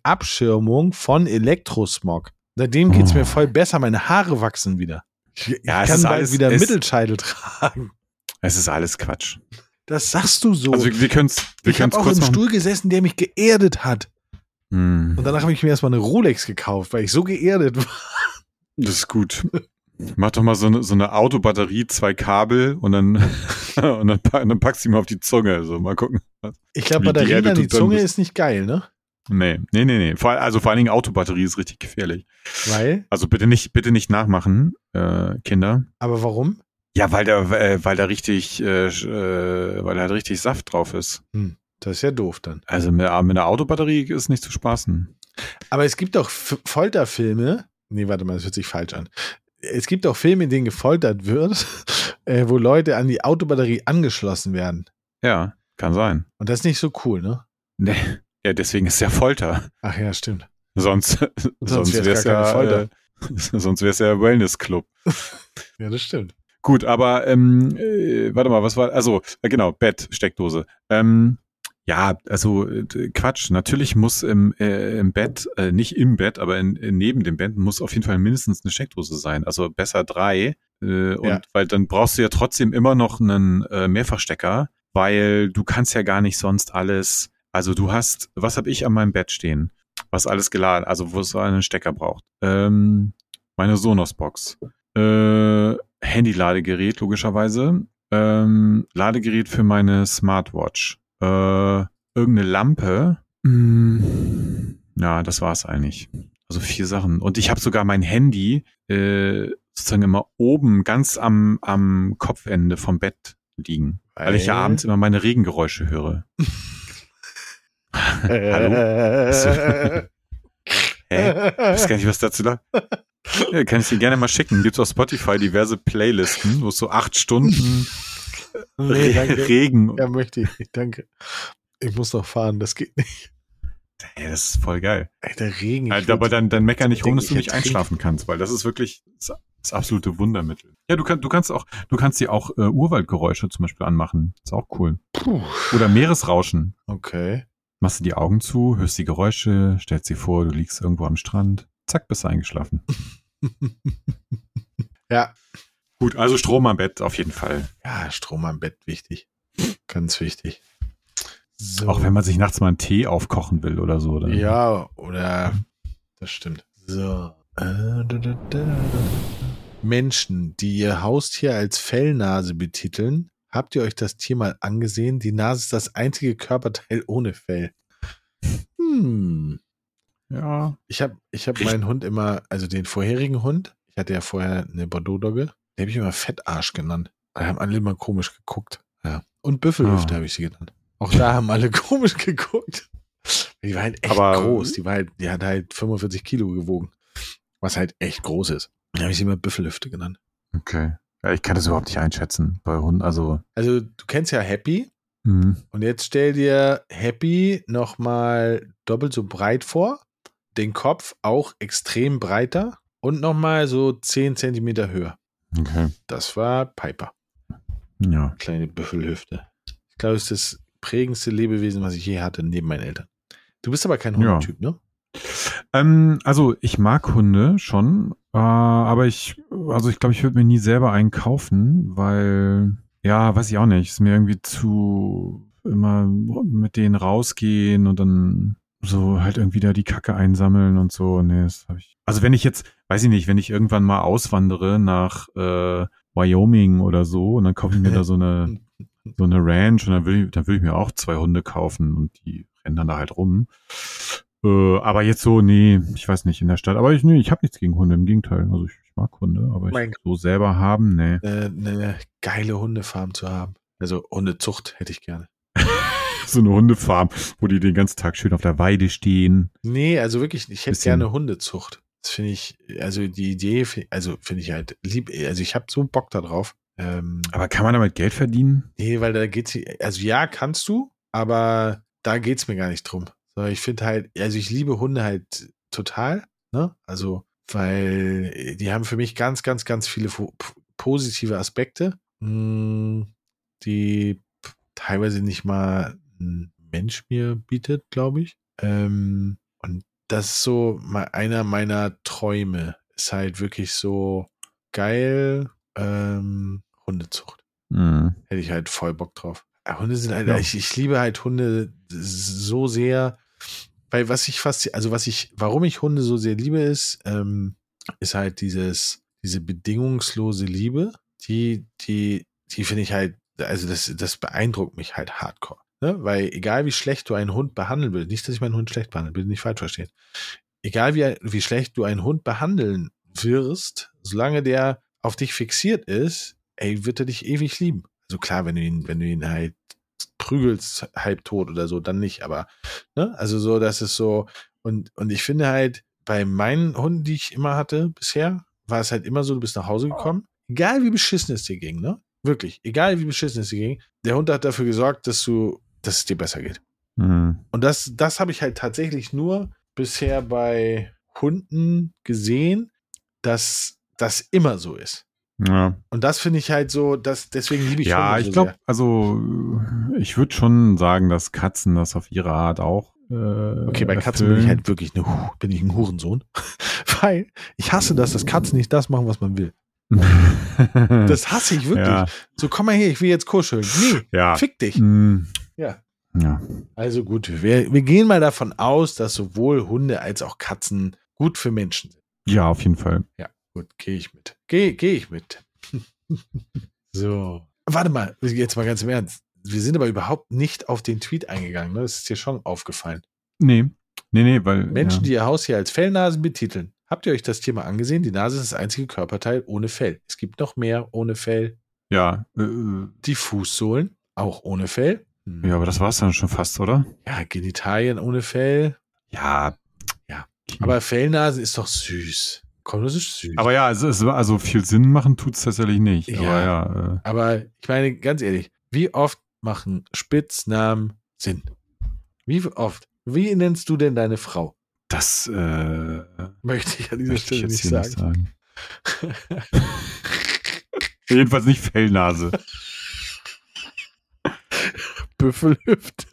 Abschirmung von Elektrosmog. Seitdem geht's Oh. mir voll besser, meine Haare wachsen wieder. Ich, Ja, es kann bald alles- wieder es- Mittelscheitel tragen. Es ist alles Quatsch. Das sagst du so. Also wir, wir können es wir ich habe können's auch im machen. Stuhl gesessen, der mich geerdet hat. Hm, Und danach habe ich mir erstmal eine Rolex gekauft, weil ich so geerdet war. das ist gut. Mach doch mal so eine, so eine Autobatterie, zwei Kabel und dann, und dann, dann packst du mal auf die Zunge. So, mal gucken. Ich glaube, Batterien geerdet an die Zunge bist. ist nicht geil, ne? Nee, nee, nee, nee. Vor, also vor allen Dingen Autobatterie ist richtig gefährlich. Weil, Also bitte nicht, bitte nicht nachmachen, äh, Kinder. aber warum? Ja, weil da, äh, weil da richtig, äh, äh, weil da halt richtig Saft drauf ist. Hm, das ist ja doof dann. Also mit, mit einer Autobatterie ist nicht zu spaßen. Aber es gibt doch Folterfilme. Nee, warte mal, das hört sich falsch an. Es gibt auch Filme, in denen gefoltert wird, äh, wo Leute an die Autobatterie angeschlossen werden. Ja, kann sein. Und das ist nicht so cool, ne? Nee. Ja, deswegen ist ja Folter. Ach ja, stimmt. Sonst, sonst wäre es wär's ja, äh, sonst wäre es ja Wellness Club. Ja, das stimmt. Gut, aber ähm, äh, warte mal, was war? Also äh, genau, Bett, Steckdose. Ähm, ja, also äh, Quatsch. Natürlich muss im, äh, im Bett, äh, nicht im Bett, aber in, in, neben dem Bett muss auf jeden Fall mindestens eine Steckdose sein. Also besser drei. Äh, und Ja. weil dann brauchst du ja trotzdem immer noch einen äh, Mehrfachstecker, weil du kannst ja gar nicht sonst alles. Also du hast, was habe ich an meinem Bett stehen? Was alles geladen, also wo es einen Stecker braucht. Ähm, meine Sonos-Box. Äh, Handy-Ladegerät, logischerweise. Ähm, Ladegerät für meine Smartwatch. Äh, irgendeine Lampe. Mm, ja, das war's eigentlich. Also vier Sachen. Und ich habe sogar mein Handy äh, sozusagen immer oben, ganz am, am Kopfende vom Bett liegen. Weil ich ja Weil? abends immer meine Regengeräusche höre. Hallo? Hä? Ich weiß gar nicht, was dazu lag. Ja, kann ich dir gerne mal schicken. Gibt auf Spotify diverse Playlisten, wo es so acht Stunden Nee, danke. Regen. Ja, möchte ich nicht, danke. Ich muss noch fahren, das geht nicht. Ey, das ist voll geil. Ey, der Regen. Halt, aber dann, dann mecker nicht rum, dass du ich nicht einschlafen kannst, weil das ist wirklich das, das absolute Wundermittel. Ja, du, kannst du kannst auch, du kannst dir auch äh, Urwaldgeräusche zum Beispiel anmachen. Ist auch cool. Puh, Oder Meeresrauschen. okay. Machst du die Augen zu, hörst die Geräusche, stellst dir vor, du liegst irgendwo am Strand. Zack, bist du eingeschlafen. ja. Gut, also Strom am Bett auf jeden Fall. Ja, Strom am Bett wichtig. Ganz wichtig. So. Auch wenn man sich nachts mal einen Tee aufkochen will oder so. Oder? Ja, oder das stimmt. So. Menschen, die ihr Haustier als Fellnase betiteln, habt ihr euch das Tier mal angesehen? Die Nase ist das einzige Körperteil ohne Fell. Hm. Ja. Ich habe ich hab meinen Hund immer, also den vorherigen Hund, ich hatte ja vorher eine Bordeaux-Dogge, den habe ich immer Fettarsch genannt. Da haben alle immer komisch geguckt. Ja. Und Büffelhüfte Ah. habe ich sie genannt. Auch da haben alle komisch geguckt. Die war halt echt Aber- groß. Die war halt, die hat halt 45 Kilo gewogen. Was halt echt groß ist. Da habe ich sie immer Büffelhüfte genannt. Okay. Ja, ich kann das überhaupt nicht einschätzen bei Hunden. Also, Also, du kennst ja Happy. mh. Und jetzt stell dir Happy nochmal doppelt so breit vor. Den Kopf auch extrem breiter. Und nochmal so 10 Zentimeter höher. Okay. Das war Piper. Ja. Kleine Büffelhüfte. Ich glaube, es ist das prägendste Lebewesen, was ich je hatte, neben meinen Eltern. Du bist aber kein Ja. Hundetyp, ne? Ähm, also ich mag Hunde schon, äh, aber ich, also ich glaube, ich würde mir nie selber einen kaufen, weil, ja, weiß ich auch nicht, ist mir irgendwie zu immer mit denen rausgehen und dann so halt irgendwie da die Kacke einsammeln und so. Nee, das habe ich. Also wenn ich jetzt, weiß ich nicht, wenn ich irgendwann mal auswandere nach äh, Wyoming oder so und dann kaufe ich mir da so eine so eine Ranch und dann will ich, dann will ich mir auch zwei Hunde kaufen und die rennen dann da halt rum. Äh, aber jetzt so, nee, ich weiß nicht, in der Stadt. Aber ich, nee, ich habe nichts gegen Hunde, im Gegenteil. Also ich, ich mag Hunde, aber ich Mein- so selber haben, nee. Äh, eine geile Hundefarm zu haben. Also Hundezucht hätte ich gerne. So eine Hundefarm, wo die den ganzen Tag schön auf der Weide stehen. Nee, also wirklich, ich hätte gerne Hundezucht. Das finde ich, also die Idee, also finde ich halt lieb, also ich habe so Bock da drauf. Ähm, Aber kann man damit Geld verdienen? nee, weil da geht's, also ja, kannst du, aber da geht's mir gar nicht drum. Ich finde halt, also ich liebe Hunde halt total, ne? Also, weil die haben für mich ganz, ganz, ganz viele positive Aspekte, mh, die teilweise nicht mal ein Mensch mir bietet, glaube ich. Ähm, und das ist so mal einer meiner Träume. Ist halt wirklich so geil, ähm, Hundezucht. Hm. Hätte ich halt voll Bock drauf. Ja, Hunde sind halt, Ja. ich, ich liebe halt Hunde so sehr, weil was ich fast, also was ich, warum ich Hunde so sehr liebe, ist, ähm, ist halt dieses, diese bedingungslose Liebe, die, die, die finde ich halt, also das, das beeindruckt mich halt hardcore. Ne? Weil egal wie schlecht du einen Hund behandeln willst, nicht, dass ich meinen Hund schlecht behandle, bitte nicht falsch verstehen. Egal wie, wie schlecht du einen Hund behandeln wirst, solange der auf dich fixiert ist, ey, wird er dich ewig lieben. Also klar, wenn du ihn, wenn du ihn halt prügelst, halb tot oder so, dann nicht, aber, ne, also so, das ist so, und, und ich finde halt, bei meinen Hunden, die ich immer hatte bisher, war es halt immer so, du bist nach Hause gekommen, egal wie beschissen es dir ging, ne? Wirklich, egal wie beschissen es dir ging, der Hund hat dafür gesorgt, dass du, dass es dir besser geht. Mhm. Und das, das habe ich halt tatsächlich nur bisher bei Hunden gesehen, dass das immer so ist. Ja, Und das finde ich halt so, dass deswegen liebe ich ja ich so glaube, also ich würde schon sagen, dass Katzen das auf ihre Art auch. Äh, Okay, bei Katzen bin ich halt wirklich eine, bin ich ein Hurensohn. Weil ich hasse das, dass Katzen nicht das machen, was man will. Das hasse ich wirklich. Ja. So, komm mal her, ich will jetzt kuscheln. Nee, Ja. fick dich. Mm, Ja. ja. Also gut, wir, wir gehen mal davon aus, dass sowohl Hunde als auch Katzen gut für Menschen sind. Ja, auf jeden Fall. Ja, gut, gehe ich mit. Gehe geh ich mit. so. Warte mal, jetzt mal ganz im Ernst. Wir sind aber überhaupt nicht auf den Tweet eingegangen. Ne? Das ist dir schon aufgefallen. Nee. Nee, nee, weil. Menschen, ja. die ihr Haustier als Fellnasen betiteln. Habt ihr euch das Thema angesehen? Die Nase ist das einzige Körperteil ohne Fell. Es gibt noch mehr ohne Fell. Ja, äh, Die Fußsohlen, auch ohne Fell. Hm. ja, aber das war's dann schon fast, oder? Ja, Genitalien ohne Fell. Ja. Ja. Aber Fellnasen ist doch süß. Komm, das ist süß. Aber ja, es also viel Sinn machen tut's tatsächlich nicht. Ja. Aber ja, äh, Aber ich meine, ganz ehrlich, wie oft machen Spitznamen Sinn? Wie oft? Wie nennst du denn deine Frau? das äh, Möchte ich an dieser Stelle nicht sagen. nicht sagen. Jedenfalls nicht Fellnase. Büffelhüfte.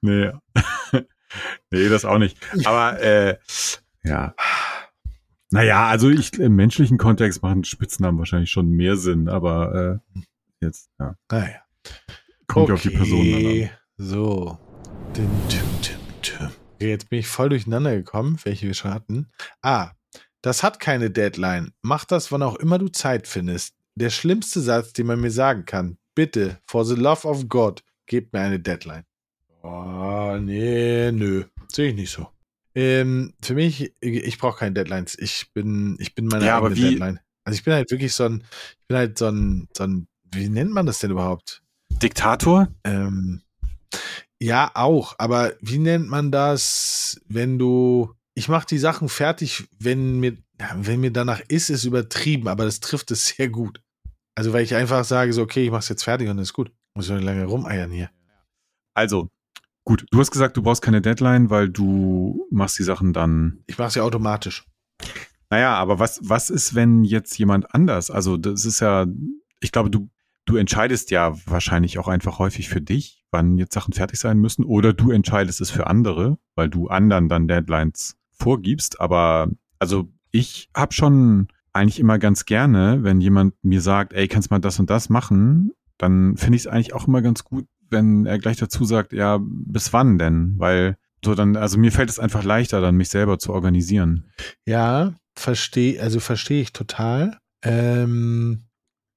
nee. nee, das auch nicht. Aber äh, ja. Naja, also ich im menschlichen Kontext machen Spitznamen wahrscheinlich schon mehr Sinn, aber äh, jetzt, ja. Naja. Kommt ja auf die Person dann an. Okay, So. Dim, dim, dim, dim. Okay, jetzt bin ich voll durcheinander gekommen, welche wir schon hatten. Ah, das hat keine Deadline. Mach das, wann auch immer du Zeit findest. Der schlimmste Satz, den man mir sagen kann. Bitte, for the love of God, gebt mir eine Deadline. Oh, nee, nö. Sehe ich nicht so. Ähm, für mich, ich brauche keine Deadlines. Ich bin, ich bin meine Ja, aber eigene Deadline. Also ich bin halt wirklich so ein, ich bin halt so ein, so ein, wie nennt man das denn überhaupt? Diktator? Ähm, ja, auch. Aber wie nennt man das, wenn du. Ich mache die Sachen fertig, wenn mir, wenn mir danach ist, ist übertrieben, aber das trifft es sehr gut. Also, weil ich einfach sage, so, okay, ich mach's jetzt fertig und ist gut. Muss ich nicht lange rumeiern hier. Also, gut, du hast gesagt, du brauchst keine Deadline, weil du machst die Sachen dann. Ich mache es ja automatisch. Naja, aber was, was ist, wenn jetzt jemand anders? Also, das ist ja, ich glaube, du, du entscheidest ja wahrscheinlich auch einfach häufig für dich, wann jetzt Sachen fertig sein müssen, oder du entscheidest es für andere, weil du anderen dann Deadlines vorgibst. Aber also ich habe schon eigentlich immer ganz gerne, wenn jemand mir sagt, ey, kannst mal das und das machen, dann finde ich es eigentlich auch immer ganz gut, wenn er gleich dazu sagt, ja, bis wann denn? Weil so dann, also mir fällt es einfach leichter, dann mich selber zu organisieren. Ja, verstehe, also verstehe ich total. Ähm,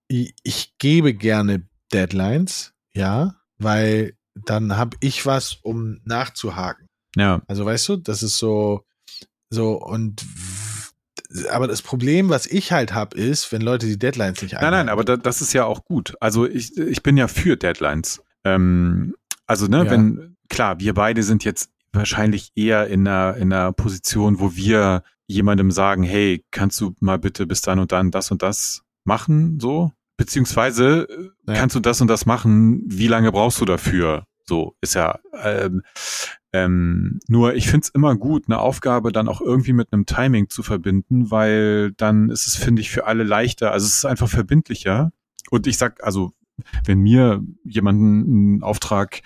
ich, ich gebe gerne Deadlines, ja, weil dann habe ich was, um nachzuhaken. Ja, Also weißt du, das ist so, so und aber das Problem, was ich halt habe, ist, wenn Leute die Deadlines nicht Nein, nein, aber da, das ist ja auch gut. Also ich, ich bin ja für Deadlines. Ähm, also, ne, Ja. wenn, klar, wir beide sind jetzt wahrscheinlich eher in einer, in einer Position, wo wir jemandem sagen, hey, kannst du mal bitte bis dann und dann das und das machen, so? Beziehungsweise äh, Ja. kannst du das und das machen, wie lange brauchst du dafür? So ist ja ähm, ähm, nur ich find's immer gut, eine Aufgabe dann auch irgendwie mit einem Timing zu verbinden, weil dann ist es, finde ich, für alle leichter. Also es ist einfach verbindlicher. Und ich sag, also, wenn mir jemanden einen Auftrag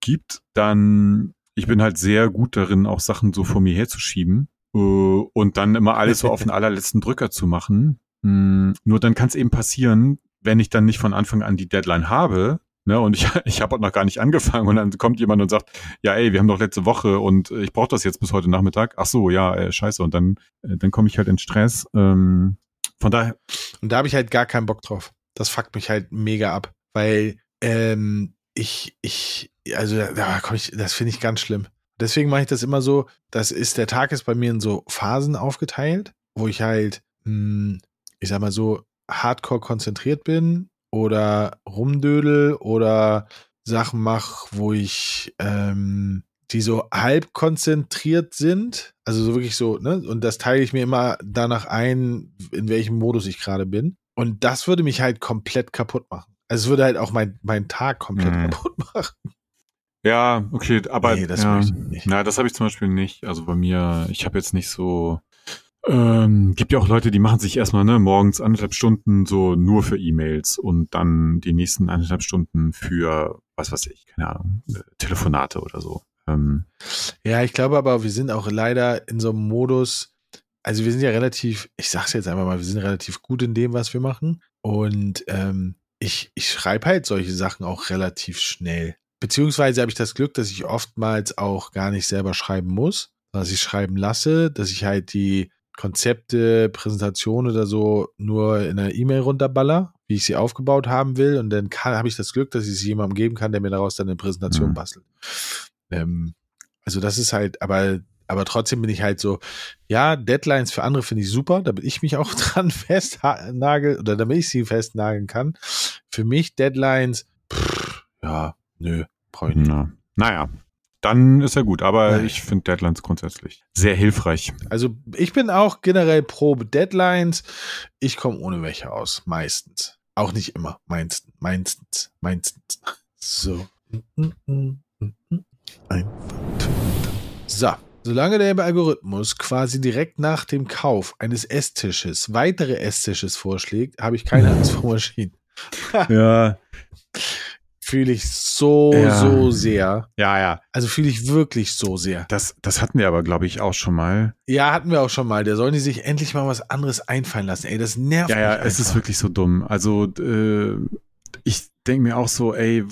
gibt, dann ich bin halt sehr gut darin, auch Sachen so vor mir herzuschieben äh, und dann immer alles so auf den allerletzten Drücker zu machen. Mm, Nur dann kann es eben passieren, wenn ich dann nicht von Anfang an die Deadline habe, ne, und ich, ich habe noch gar nicht angefangen und dann kommt jemand und sagt, ja, ey, wir haben doch letzte Woche und äh, ich brauche das jetzt bis heute Nachmittag. Ach so, ja, äh, scheiße. Und dann, äh, dann komme ich halt in Stress. Ähm, von daher, Und da habe ich halt gar keinen Bock drauf. Das fuckt mich halt mega ab, weil ähm, ich, ich, also da, da komm ich, das finde ich ganz schlimm. Deswegen mache ich das immer so, das ist, der Tag ist bei mir in so Phasen aufgeteilt, wo ich halt, mh, ich sag mal so, hardcore konzentriert bin oder rumdödel oder Sachen mache, wo ich ähm, die so halb konzentriert sind. Also so wirklich so, ne? Und das teile ich mir immer danach ein, in welchem Modus ich gerade bin. Und das würde mich halt komplett kaputt machen. Also es würde halt auch mein, meinen Tag komplett Mhm. kaputt machen. Ja, okay, aber Nee, das ja, möchte ich nicht. Na, das habe ich zum Beispiel nicht. Also bei mir, ich habe jetzt nicht so. Ähm, gibt ja auch Leute, die machen sich erstmal ne, morgens anderthalb Stunden so nur für E-Mails und dann die nächsten anderthalb Stunden für, was weiß ich, keine Ahnung, äh, Telefonate oder so. Ähm, Ja, ich glaube aber, wir sind auch leider in so einem Modus, also wir sind ja relativ, ich sag's jetzt einfach mal, wir sind relativ gut in dem, was wir machen. Und ähm, ich, ich schreibe halt solche Sachen auch relativ schnell. Beziehungsweise habe ich das Glück, dass ich oftmals auch gar nicht selber schreiben muss, dass ich schreiben lasse, dass ich halt die Konzepte, Präsentationen oder so nur in einer E-Mail runterballer, wie ich sie aufgebaut haben will. Und dann habe ich das Glück, dass ich sie jemandem geben kann, der mir daraus dann eine Präsentation Mhm. bastelt. Ähm, also das ist halt, aber, aber trotzdem bin ich halt so, ja, Deadlines für andere finde ich super, damit ich mich auch dran festnagel oder damit ich sie festnageln kann. Für mich Deadlines, pff, ja, nö, brauche ich nicht. na, naja, dann ist ja gut. Aber ich finde Deadlines grundsätzlich sehr hilfreich. Also ich bin auch generell pro Deadlines. Ich komme ohne welche aus, meistens. Auch nicht immer, meistens, meistens, meistens. So. So. Solange der Algorithmus quasi direkt nach dem Kauf eines Esstisches weitere Esstisches vorschlägt, habe ich keine Angst vor Maschinen. Ja, Fühle ich so, Ja. so sehr. ja, ja. Also fühle ich wirklich so sehr. Das, das hatten wir aber, glaube ich, auch schon mal. Ja, hatten wir auch schon mal. Der sollen die sich endlich mal was anderes einfallen lassen. Ey, das nervt Ja, ja, mich es ist einfach. wirklich so dumm. Also, äh, ich denke mir auch so, ey,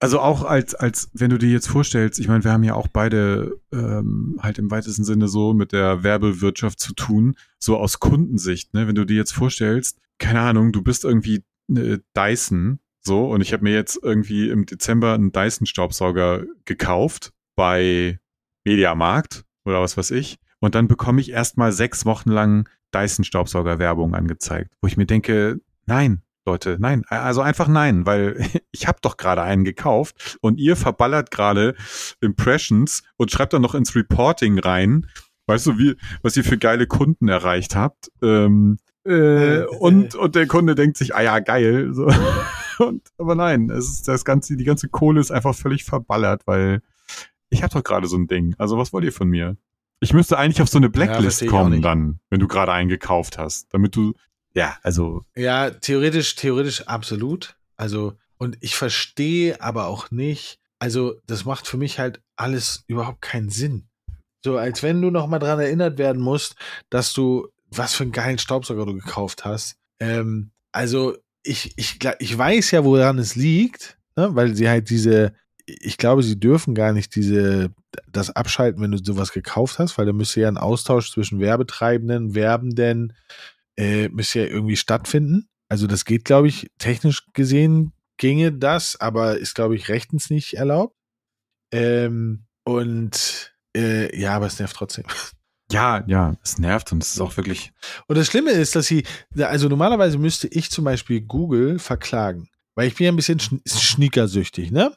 also auch als, als, wenn du dir jetzt vorstellst, ich meine, wir haben ja auch beide ähm, halt im weitesten Sinne so mit der Werbewirtschaft zu tun, so aus Kundensicht, ne? Wenn du dir jetzt vorstellst, keine Ahnung, du bist irgendwie äh, Dyson, so, und ich habe mir jetzt irgendwie im Dezember einen Dyson-Staubsauger gekauft bei Mediamarkt oder was weiß ich. Und dann bekomme ich erstmal sechs Wochen lang Dyson-Staubsauger-Werbung angezeigt, wo ich mir denke, nein, Leute, nein, also einfach nein, weil ich habe doch gerade einen gekauft und ihr verballert gerade Impressions und schreibt dann noch ins Reporting rein, weißt du, wie, was ihr für geile Kunden erreicht habt. Ähm, äh, und, und der Kunde denkt sich, ah ja, geil. So. Und, aber nein, es ist das ganze, die ganze Kohle ist einfach völlig verballert, weil ich habe doch gerade so ein Ding. Also was wollt ihr von mir? Ich müsste eigentlich auf so eine Blacklist auch kommen dann, wenn du gerade einen gekauft hast, damit du, ja, also, Ja, theoretisch, theoretisch absolut. Also, und ich verstehe aber auch nicht, also, das macht für mich halt alles überhaupt keinen Sinn. So, als wenn du nochmal dran erinnert werden musst, dass du, was für einen geilen Staubsauger du gekauft hast. Ähm, also, ich, ich, ich weiß ja, woran es liegt, ne? weil sie halt diese, ich glaube, sie dürfen gar nicht diese, das abschalten, wenn du sowas gekauft hast, weil da müsste ja ein Austausch zwischen Werbetreibenden, Werbenden, äh, müsste ja irgendwie stattfinden. Also das geht, glaube ich, technisch gesehen ginge das, aber ist, glaube ich, rechtens nicht erlaubt. Ähm, und äh, ja, aber es nervt trotzdem. ja, ja, es nervt und es ist auch wirklich, Und das Schlimme ist, dass sie, also normalerweise müsste ich zum Beispiel Google verklagen, weil ich bin ja ein bisschen schn sneakersüchtig, ne?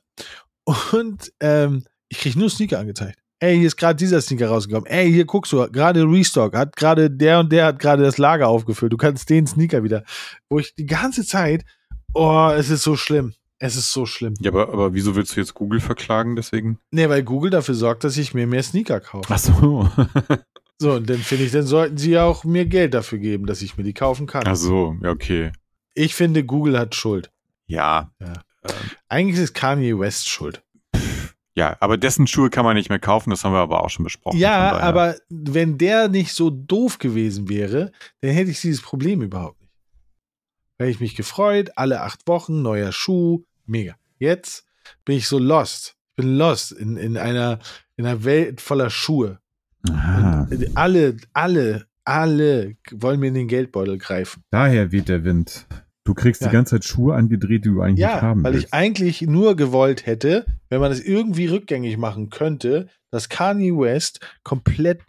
Und ähm, ich kriege nur Sneaker angezeigt. Ey, hier ist gerade dieser Sneaker rausgekommen. Ey, hier guckst du, gerade Restock, hat gerade der und der hat gerade das Lager aufgefüllt. Du kannst den Sneaker wieder. Wo ich die ganze Zeit, oh, es ist so schlimm. Es ist so schlimm. ja, aber, aber wieso willst du jetzt Google verklagen deswegen? Nee, weil Google dafür sorgt, dass ich mir mehr Sneaker kaufe. Ach so. So, und dann finde ich, dann sollten sie ja auch mir Geld dafür geben, dass ich mir die kaufen kann. Ach so, ja, okay. Ich finde, Google hat Schuld. Ja. Ja. Ähm, Eigentlich ist Kanye West schuld. ja, aber dessen Schuhe kann man nicht mehr kaufen, das haben wir aber auch schon besprochen. Ja, aber wenn der nicht so doof gewesen wäre, dann hätte ich dieses Problem überhaupt nicht. Hätte ich mich gefreut, alle acht Wochen, neuer Schuh, mega. Jetzt bin ich so lost. Ich bin lost in, in, einer, in einer Welt voller Schuhe. Alle, alle, alle wollen mir in den Geldbeutel greifen. Daher weht der Wind. Du kriegst Ja. die ganze Zeit Schuhe angedreht, die du eigentlich Ja, nicht haben weil willst. ich eigentlich nur gewollt hätte, wenn man es irgendwie rückgängig machen könnte, dass Kanye West komplett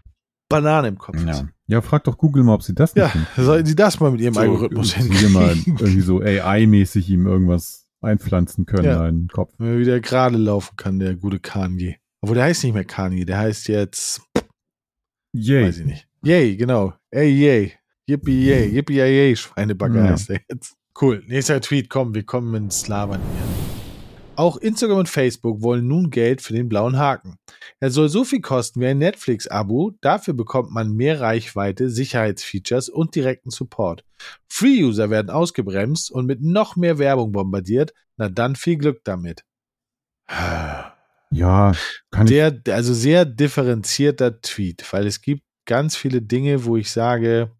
Banane im Kopf ist. Ja. ja, frag doch Google mal, ob sie das nicht Ja, hinkriegen. sollen sie das mal mit ihrem Algorithmus Sie mal hinkriegen? irgendwie so AI-mäßig ihm irgendwas einpflanzen können Ja. in den Kopf. Wenn er wieder gerade laufen kann, der gute Kanye. Obwohl, der heißt nicht mehr Kanye, der heißt jetzt, Yay. weiß ich nicht. Yay, genau. Ey, yay. Yippie, yay. Yippie, yay, yay. Schweinebagger Ja. heißt der jetzt. Cool. Nächster Tweet, komm, wir kommen ins Labern hier. Auch Instagram und Facebook wollen nun Geld für den blauen Haken. Er soll so viel kosten wie ein Netflix-Abo. Dafür bekommt man mehr Reichweite, Sicherheitsfeatures und direkten Support. Free-User werden ausgebremst und mit noch mehr Werbung bombardiert. Na dann viel Glück damit. Ja, kann ich. Der, also sehr differenzierter Tweet, weil es gibt ganz viele Dinge, wo ich sage,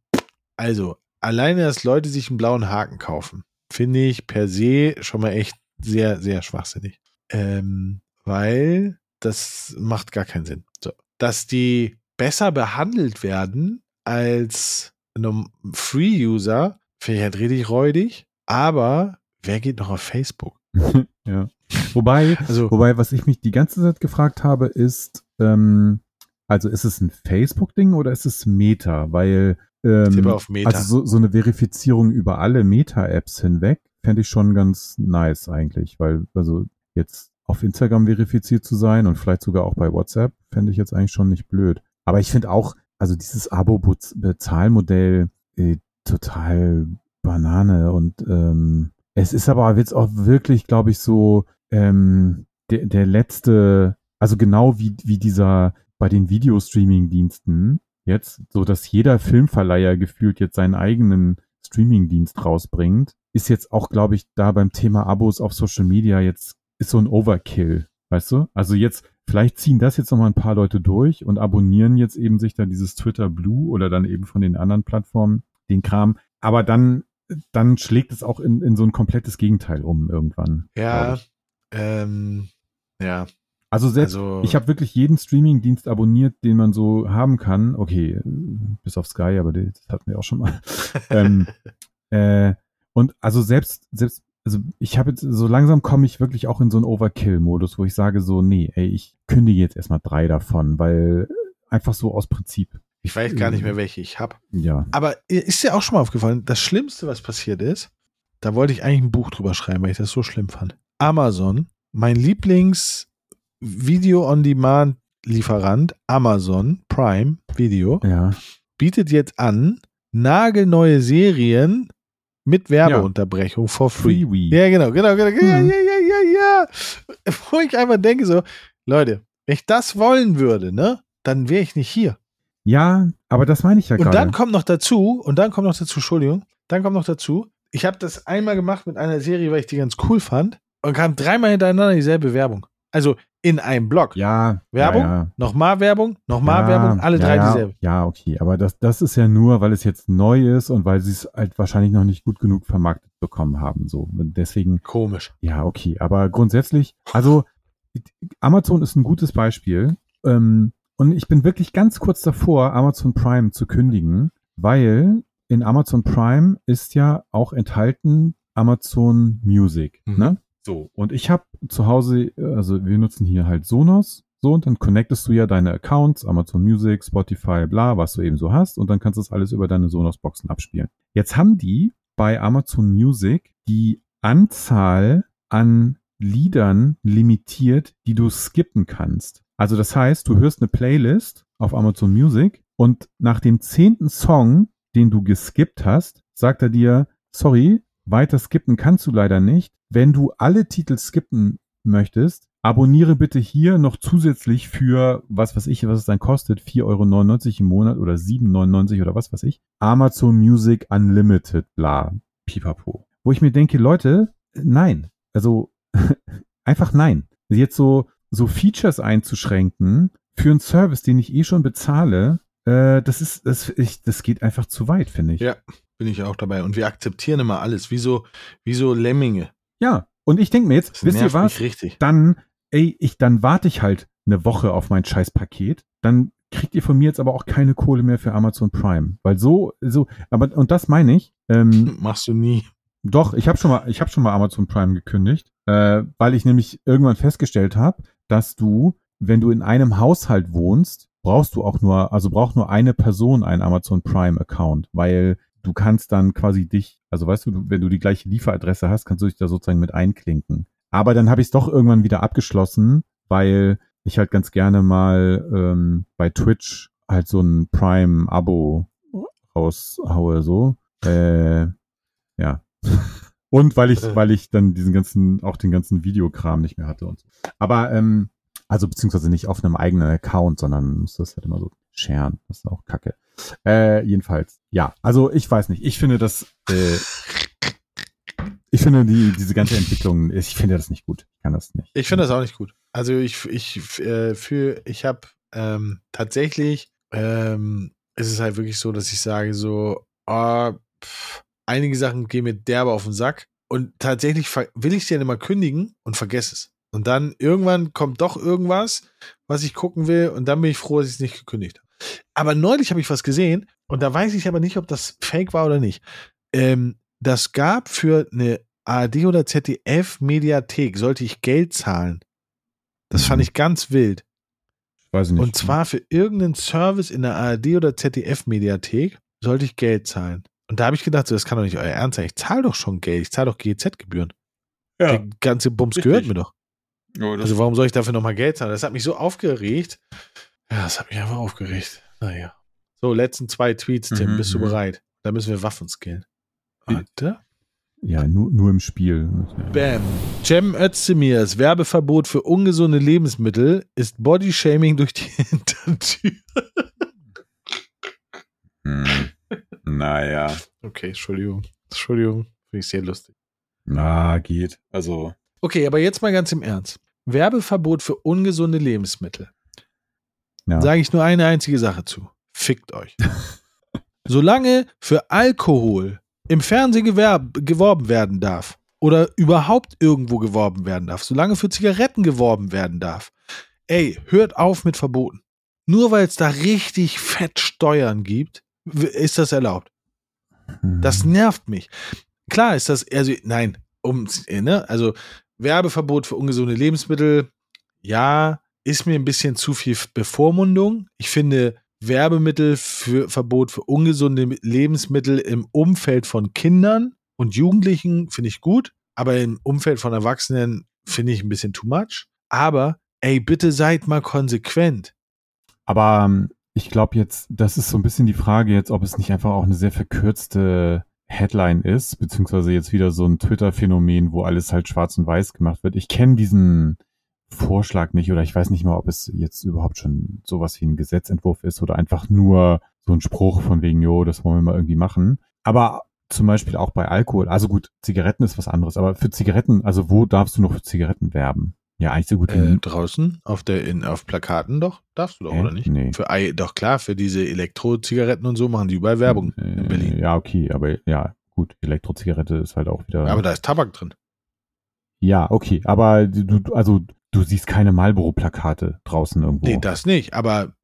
also alleine, dass Leute sich einen blauen Haken kaufen, finde ich per se schon mal echt sehr, sehr schwachsinnig. Ähm, weil das macht gar keinen Sinn. So. Dass die besser behandelt werden als Free-User, finde ich halt richtig räudig, aber wer geht noch auf Facebook? ja. Wobei, Also, wobei, was ich mich die ganze Zeit gefragt habe, ist, ähm, also ist es ein Facebook-Ding oder ist es Meta? Weil ähm, Meta. Also so, so eine Verifizierung über alle Meta-Apps hinweg fände ich schon ganz nice eigentlich, weil also jetzt auf Instagram verifiziert zu sein und vielleicht sogar auch bei WhatsApp fände ich jetzt eigentlich schon nicht blöd. Aber ich finde auch, also dieses Abo-Bezahlmodell äh, total Banane und ähm, es ist aber jetzt auch wirklich, glaube ich, so ähm, der, der letzte, also genau wie, wie dieser bei den Videostreaming-Diensten jetzt, so dass jeder Filmverleiher gefühlt jetzt seinen eigenen Streaming-Dienst rausbringt, ist jetzt auch, glaube ich, da beim Thema Abos auf Social Media jetzt ist so ein Overkill, weißt du? Also jetzt, vielleicht ziehen das jetzt nochmal ein paar Leute durch und abonnieren jetzt eben sich da dieses Twitter Blue oder dann eben von den anderen Plattformen den Kram. Aber dann, dann schlägt es auch in, in so ein komplettes Gegenteil um irgendwann. ja. Ähm, ja, Also selbst, also ich habe wirklich jeden Streaming-Dienst abonniert, den man so haben kann. Okay, bis auf Sky, aber das hatten wir auch schon mal. ähm, äh, und also selbst, selbst, also ich habe jetzt, so langsam komme ich wirklich auch in so einen Overkill-Modus, wo ich sage so, nee, ey, ich kündige jetzt erstmal drei davon, weil einfach so aus Prinzip. ich weiß gar nicht mehr, welche ich habe. Ja. Aber ist dir auch schon mal aufgefallen, das Schlimmste, was passiert ist, da wollte ich eigentlich ein Buch drüber schreiben, weil ich das so schlimm fand. Amazon, mein Lieblings-Video-on-Demand-Lieferant, Amazon Prime Video, Ja. bietet jetzt an, nagelneue Serien mit Werbeunterbrechung for free. Freewee. Ja, genau, genau, genau. Ja, Mhm. ja, ja, ja, ja. Wo ich einfach denke so, Leute, wenn ich das wollen würde, ne, dann wäre ich nicht hier. Ja, aber das meine ich ja Und gerade. dann kommt noch dazu, und dann kommt noch dazu, Entschuldigung, dann kommt noch dazu, ich habe das einmal gemacht mit einer Serie, weil ich die ganz cool fand, und kam dreimal hintereinander dieselbe Werbung. Also in einem Blog. ja, Werbung, ja, ja. nochmal Werbung, nochmal Ja, Werbung, alle drei dieselbe. Ja, okay, aber das, das ist ja nur, weil es jetzt neu ist und weil sie es halt wahrscheinlich noch nicht gut genug vermarktet bekommen haben. So, deswegen, Komisch. ja, okay, aber grundsätzlich, also Amazon ist ein gutes Beispiel. Ähm, und ich bin wirklich ganz kurz davor, Amazon Prime zu kündigen, weil in Amazon Prime ist ja auch enthalten Amazon Music. Mhm. Ne? So, und ich habe zu Hause, also wir nutzen hier halt Sonos, so, und dann connectest du ja deine Accounts, Amazon Music, Spotify, bla, was du eben so hast, und dann kannst du das alles über deine Sonos-Boxen abspielen. Jetzt haben die bei Amazon Music die Anzahl an Liedern limitiert, die du skippen kannst. Also das heißt, du hörst eine Playlist auf Amazon Music und nach dem zehnten Song, den du geskippt hast, sagt er dir, sorry, weiter skippen kannst du leider nicht. Wenn du alle Titel skippen möchtest, abonniere bitte hier noch zusätzlich für, was weiß ich, was es dann kostet, 4,99 Euro im Monat oder 7,99 oder was weiß ich, Amazon Music Unlimited, bla, pipapo. Wo ich mir denke, Leute, nein. Also einfach nein. Jetzt so, so Features einzuschränken für einen Service, den ich eh schon bezahle, äh, das ist, das, ich, das geht einfach zu weit, finde ich. Ja. Bin ich auch dabei. Und wir akzeptieren immer alles, wie so, wie so Lemminge. Ja, und ich denke mir jetzt, Das wisst ihr was? richtig. Dann, ey, ich, dann warte ich halt eine Woche auf mein scheiß Paket. Dann kriegt ihr von mir jetzt aber auch keine Kohle mehr für Amazon Prime. Weil so, so, aber, und das meine ich, ähm, Machst du nie. doch, ich habe schon mal, ich habe schon mal Amazon Prime gekündigt, äh, weil ich nämlich irgendwann festgestellt habe, dass du wenn du in einem Haushalt wohnst, brauchst du auch nur, also braucht nur eine Person einen Amazon Prime Account, weil du kannst dann quasi dich, also weißt du, wenn du die gleiche Lieferadresse hast, kannst du dich da sozusagen mit einklinken. Aber dann habe ich es doch irgendwann wieder abgeschlossen, weil ich halt ganz gerne mal ähm, bei Twitch halt so ein Prime-Abo raushaue, so. Äh, ja. Und weil ich, äh. weil ich dann diesen ganzen, auch den ganzen Videokram nicht mehr hatte und so. Aber, ähm, also beziehungsweise nicht auf einem eigenen Account, sondern muss das halt immer so scheren. Das ist auch kacke. Äh, jedenfalls, ja. Also ich weiß nicht. Ich finde das, äh, ich finde die, diese ganze Entwicklung, ich finde das nicht gut. Ich kann das nicht. Ich finde das auch nicht gut. Also ich, ich, äh, für, ich habe ähm, tatsächlich, ähm, ist es halt wirklich so, dass ich sage so, oh, pff, einige Sachen gehen mir derbe auf den Sack und tatsächlich will ich dann immer kündigen und vergesse es. Und dann irgendwann kommt doch irgendwas, was ich gucken will und dann bin ich froh, dass ich es nicht gekündigt habe. Aber neulich habe ich was gesehen und da weiß ich aber nicht, ob das Fake war oder nicht. Ähm, das gab für eine ARD oder ZDF Mediathek, sollte ich Geld zahlen. Das fand mhm. ich ganz wild. Weiß nicht. Und zwar für irgendeinen Service in der ARD oder ZDF Mediathek sollte ich Geld zahlen. Und da habe ich gedacht, so, das kann doch nicht euer Ernst sein. Ich zahle doch schon Geld. Ich zahle doch GEZ-Gebühren. Ja. Der ganze Bums Richtig. gehört mir doch. Oh, also warum soll ich dafür nochmal Geld zahlen? Das hat mich so aufgeregt. Ja, das hat mich einfach aufgeregt. Naja. So, letzten zwei Tweets, Tim. Mhm, Bist du mhm. bereit? Da müssen wir Waffen skillen. Warte. Ja, nur, nur im Spiel. Bam. Cem Özdemirs Werbeverbot für ungesunde Lebensmittel ist Bodyshaming durch die Hintertür. Hm. Naja. Okay, Entschuldigung. Entschuldigung. Finde ich sehr lustig. Na, geht. Also. Okay, aber jetzt mal ganz im Ernst. Werbeverbot für ungesunde Lebensmittel. Ja. Sage ich nur eine einzige Sache zu. Fickt euch. Solange für Alkohol im Fernsehen geworben werden darf oder überhaupt irgendwo geworben werden darf, solange für Zigaretten geworben werden darf, ey, hört auf mit Verboten. Nur weil es da richtig fett Steuern gibt, ist das erlaubt. Das hm. nervt mich. Klar ist das, also nein, um, ne, also Werbeverbot für ungesunde Lebensmittel, ja, ist mir ein bisschen zu viel Bevormundung. Ich finde Werbemittel für Verbot für ungesunde Lebensmittel im Umfeld von Kindern und Jugendlichen finde ich gut, aber im Umfeld von Erwachsenen finde ich ein bisschen too much. Aber ey, bitte seid mal konsequent. Aber ähm, ich glaube jetzt, das ist so ein bisschen die Frage jetzt, ob es nicht einfach auch eine sehr verkürzte Headline ist, beziehungsweise jetzt wieder so ein Twitter-Phänomen, wo alles halt schwarz und weiß gemacht wird. Ich kenne diesen Vorschlag nicht oder ich weiß nicht mal, ob es jetzt überhaupt schon sowas wie ein Gesetzentwurf ist oder einfach nur so ein Spruch von wegen, jo, das wollen wir mal irgendwie machen. Aber zum Beispiel auch bei Alkohol, also gut, Zigaretten ist was anderes, aber für Zigaretten, also wo darfst du noch für Zigaretten werben? Ja, eigentlich so gut wie äh, draußen auf der in auf Plakaten doch darfst du doch äh, oder nicht? Nee. Für doch klar für diese Elektro-Zigaretten und so machen die überall Werbung äh, in Berlin. Ja okay, aber ja gut, Elektro-Zigarette ist halt auch wieder. Aber da ist Tabak drin. Ja okay, aber du also du siehst keine Marlboro-Plakate draußen irgendwo. Nee, das nicht. Aber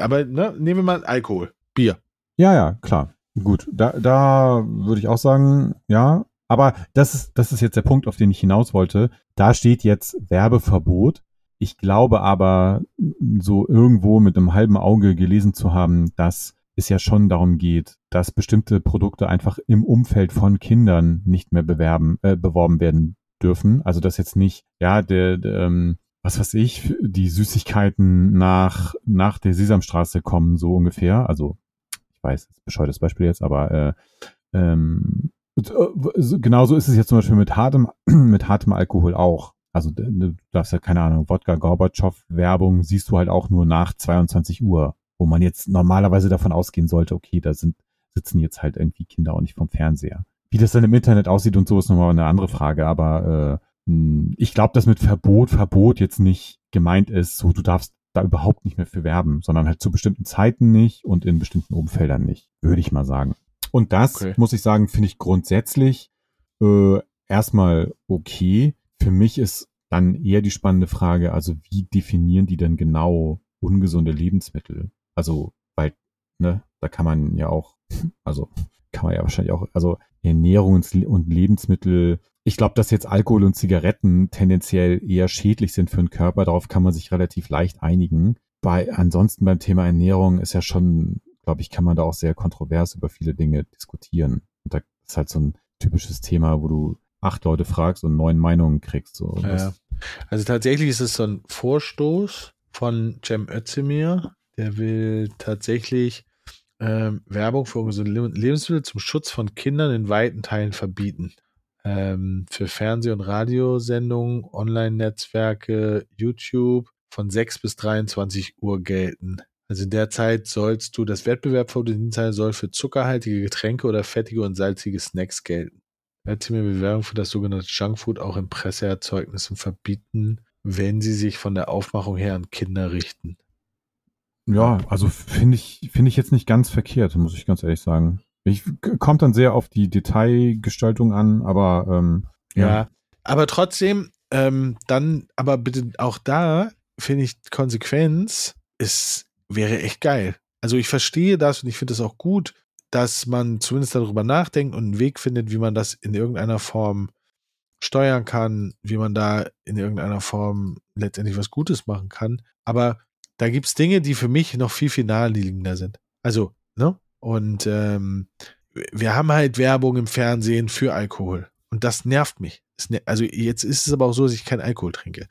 aber ne, nehmen wir mal Alkohol, Bier. Ja ja klar. Gut, da, da würde ich auch sagen, ja, aber das ist, das ist jetzt der Punkt, auf den ich hinaus wollte. Da steht jetzt Werbeverbot. Ich glaube aber, so irgendwo mit einem halben Auge gelesen zu haben, dass es ja schon darum geht, dass bestimmte Produkte einfach im Umfeld von Kindern nicht mehr bewerben, äh, beworben werden dürfen. Also dass jetzt nicht, ja, der, der ähm, was weiß ich, die Süßigkeiten nach, nach der Sesamstraße kommen, so ungefähr. Also, ich weiß, bescheuertes Beispiel jetzt, aber äh, ähm, äh, genauso ist es jetzt zum Beispiel mit hartem, mit hartem Alkohol auch. Also du darfst ja, keine Ahnung, Wodka Gorbatschow Werbung siehst du halt auch nur nach 22 Uhr, wo man jetzt normalerweise davon ausgehen sollte, okay, da sind, sitzen jetzt halt irgendwie Kinder auch nicht vom Fernseher. Wie das dann im Internet aussieht und so ist nochmal eine andere Frage, aber äh, hm, ich glaube, dass mit Verbot, Verbot jetzt nicht gemeint ist, so du darfst da überhaupt nicht mehr für werben, sondern halt zu bestimmten Zeiten nicht und in bestimmten Umfeldern nicht, würde ich mal sagen. Und das, okay. muss ich sagen, finde ich grundsätzlich äh, erstmal okay. Für mich ist dann eher die spannende Frage, also wie definieren die denn genau ungesunde Lebensmittel? Also, weil, ne, da kann man ja auch, also kann man ja wahrscheinlich auch, also Ernährungs- und Lebensmittel ich glaube, dass jetzt Alkohol und Zigaretten tendenziell eher schädlich sind für den Körper, darauf kann man sich relativ leicht einigen. Bei, ansonsten beim Thema Ernährung ist ja schon, glaube ich, kann man da auch sehr kontrovers über viele Dinge diskutieren. Und da ist halt so ein typisches Thema, wo du acht Leute fragst und neun Meinungen kriegst. So. Ja. Also tatsächlich ist es so ein Vorstoß von Cem Özdemir. Der will tatsächlich ähm, Werbung für unsere Lebensmittel zum Schutz von Kindern in weiten Teilen verbieten. Ähm, für Fernseh- und Radiosendungen, Online-Netzwerke, YouTube von 6 bis 23 Uhr gelten. Also in der Zeit sollst du, das Wettbewerb Dienstleistung soll für zuckerhaltige Getränke oder fettige und salzige Snacks gelten. Özdemir will Werbung für das sogenannte Junkfood auch in Presseerzeugnissen verbieten, wenn sie sich von der Aufmachung her an Kinder richten. Ja, also finde ich, finde ich jetzt nicht ganz verkehrt, muss ich ganz ehrlich sagen. Ich, kommt dann sehr auf die Detailgestaltung an, aber ähm, ja. ja. aber trotzdem, ähm, dann, aber bitte auch da finde ich Konsequenz ist, wäre echt geil. Also ich verstehe das und ich finde es auch gut, dass man zumindest darüber nachdenkt und einen Weg findet, wie man das in irgendeiner Form steuern kann, wie man da in irgendeiner Form letztendlich was Gutes machen kann. Aber da gibt es Dinge, die für mich noch viel, viel naheliegender sind. Also, ne? Und ähm, wir haben halt Werbung im Fernsehen für Alkohol. Und das nervt mich. Also jetzt ist es aber auch so, dass ich keinen Alkohol trinke.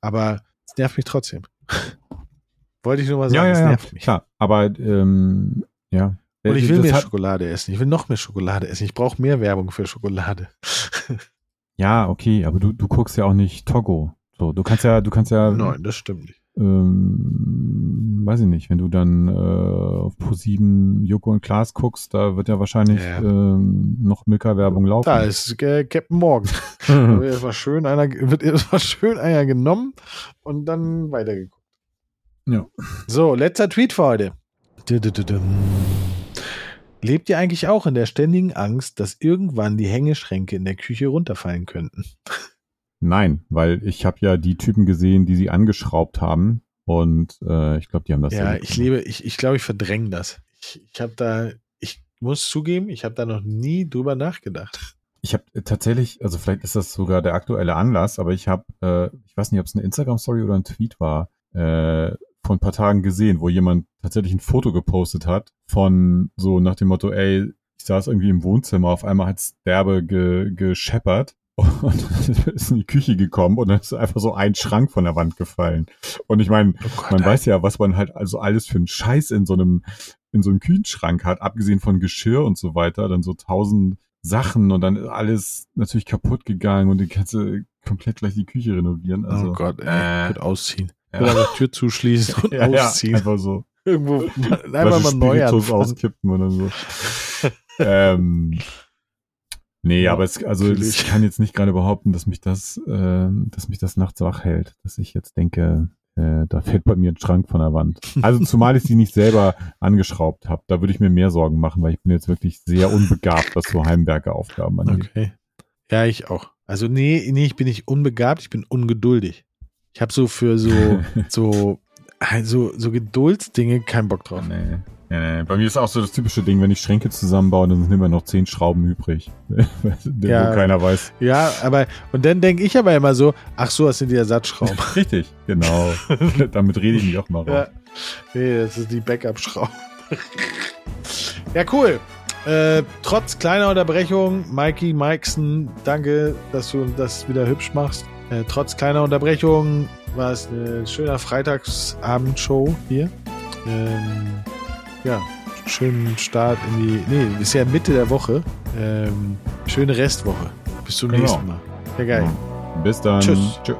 Aber es nervt mich trotzdem. Wollte ich nur mal sagen, ja, ja, es nervt mich. Klar, aber ähm, ja. Und ich will mehr Schokolade essen. Ich will noch mehr Schokolade essen. Ich brauche mehr Werbung für Schokolade. ja, okay, aber du, du guckst ja auch nicht Togo. So, du kannst ja, du kannst ja. Nein, das stimmt nicht ähm, weiß ich nicht, wenn du dann äh, auf Pro7 Joko und Klaas guckst, da wird ja wahrscheinlich ja. Ähm, noch Milka-Werbung laufen. Da ist äh, Captain Morgan. wird erstmal schön einer, wird erstmal schön einer genommen und dann weitergeguckt. Ja. So, letzter Tweet für heute. Lebt ihr eigentlich auch in der ständigen Angst, dass irgendwann die Hängeschränke in der Küche runterfallen könnten? Nein, weil ich habe ja die Typen gesehen, die sie angeschraubt haben. Und äh, ich glaube, die haben das. Ja, ich lebe, ich, ich glaube, ich verdränge das. Ich, ich habe da, ich muss zugeben, ich habe da noch nie drüber nachgedacht. Ich habe tatsächlich, also vielleicht ist das sogar der aktuelle Anlass, aber ich habe, äh, ich weiß nicht, ob es eine Instagram-Story oder ein Tweet war, äh, vor ein paar Tagen gesehen, wo jemand tatsächlich ein Foto gepostet hat von so nach dem Motto, ey, ich saß irgendwie im Wohnzimmer, auf einmal hat's derbe ge, gescheppert und ist in die Küche gekommen und dann ist einfach so ein Schrank von der Wand gefallen. Und ich meine, oh man weiß ja, was man halt also alles für einen Scheiß in so einem, in so einem Kühlschrank hat, abgesehen von Geschirr und so weiter, dann so tausend Sachen und dann ist alles natürlich kaputt gegangen und die du komplett gleich die Küche renovieren. Oh also, oh Gott, ey, äh, wird ausziehen. Ja. Oder die Tür zuschließen und ja, ausziehen. Ja, einfach so. Irgendwo einfach mal neu auskippen oder so. ähm, Nee, aber es, also ich kann jetzt nicht gerade behaupten, dass mich das, äh, dass mich das nachts wach hält, dass ich jetzt denke, äh, da fällt bei mir ein Schrank von der Wand. Also zumal ich sie nicht selber angeschraubt habe, da würde ich mir mehr Sorgen machen, weil ich bin jetzt wirklich sehr unbegabt, was so Heimwerkeraufgaben angeht. Okay. Ja, ich auch. Also nee, nee, ich bin nicht unbegabt, ich bin ungeduldig. Ich habe so für so so also so Geduldsdinge keinen Bock drauf. Nee. Ja, bei mir ist auch so das typische Ding, wenn ich Schränke zusammenbaue, dann sind immer noch zehn Schrauben übrig. ja, wo keiner weiß. Ja, aber, und dann denke ich aber immer so, ach so, das sind die Ersatzschrauben. Richtig, genau. Damit rede ich mich auch mal raus. Ja. Nee, das ist die Backup-Schrauben. ja, cool. Äh, trotz kleiner Unterbrechung, Mikey Mikeson, danke, dass du das wieder hübsch machst. Äh, trotz kleiner Unterbrechung war es eine schöne Freitagsabendshow hier. Ähm, ja, schönen Start in die. Nee, ist ja Mitte der Woche. Ähm, schöne Restwoche. Bis zum genau. nächsten Mal. Ja, geil. Bis dann. Tschüss. Tschüss.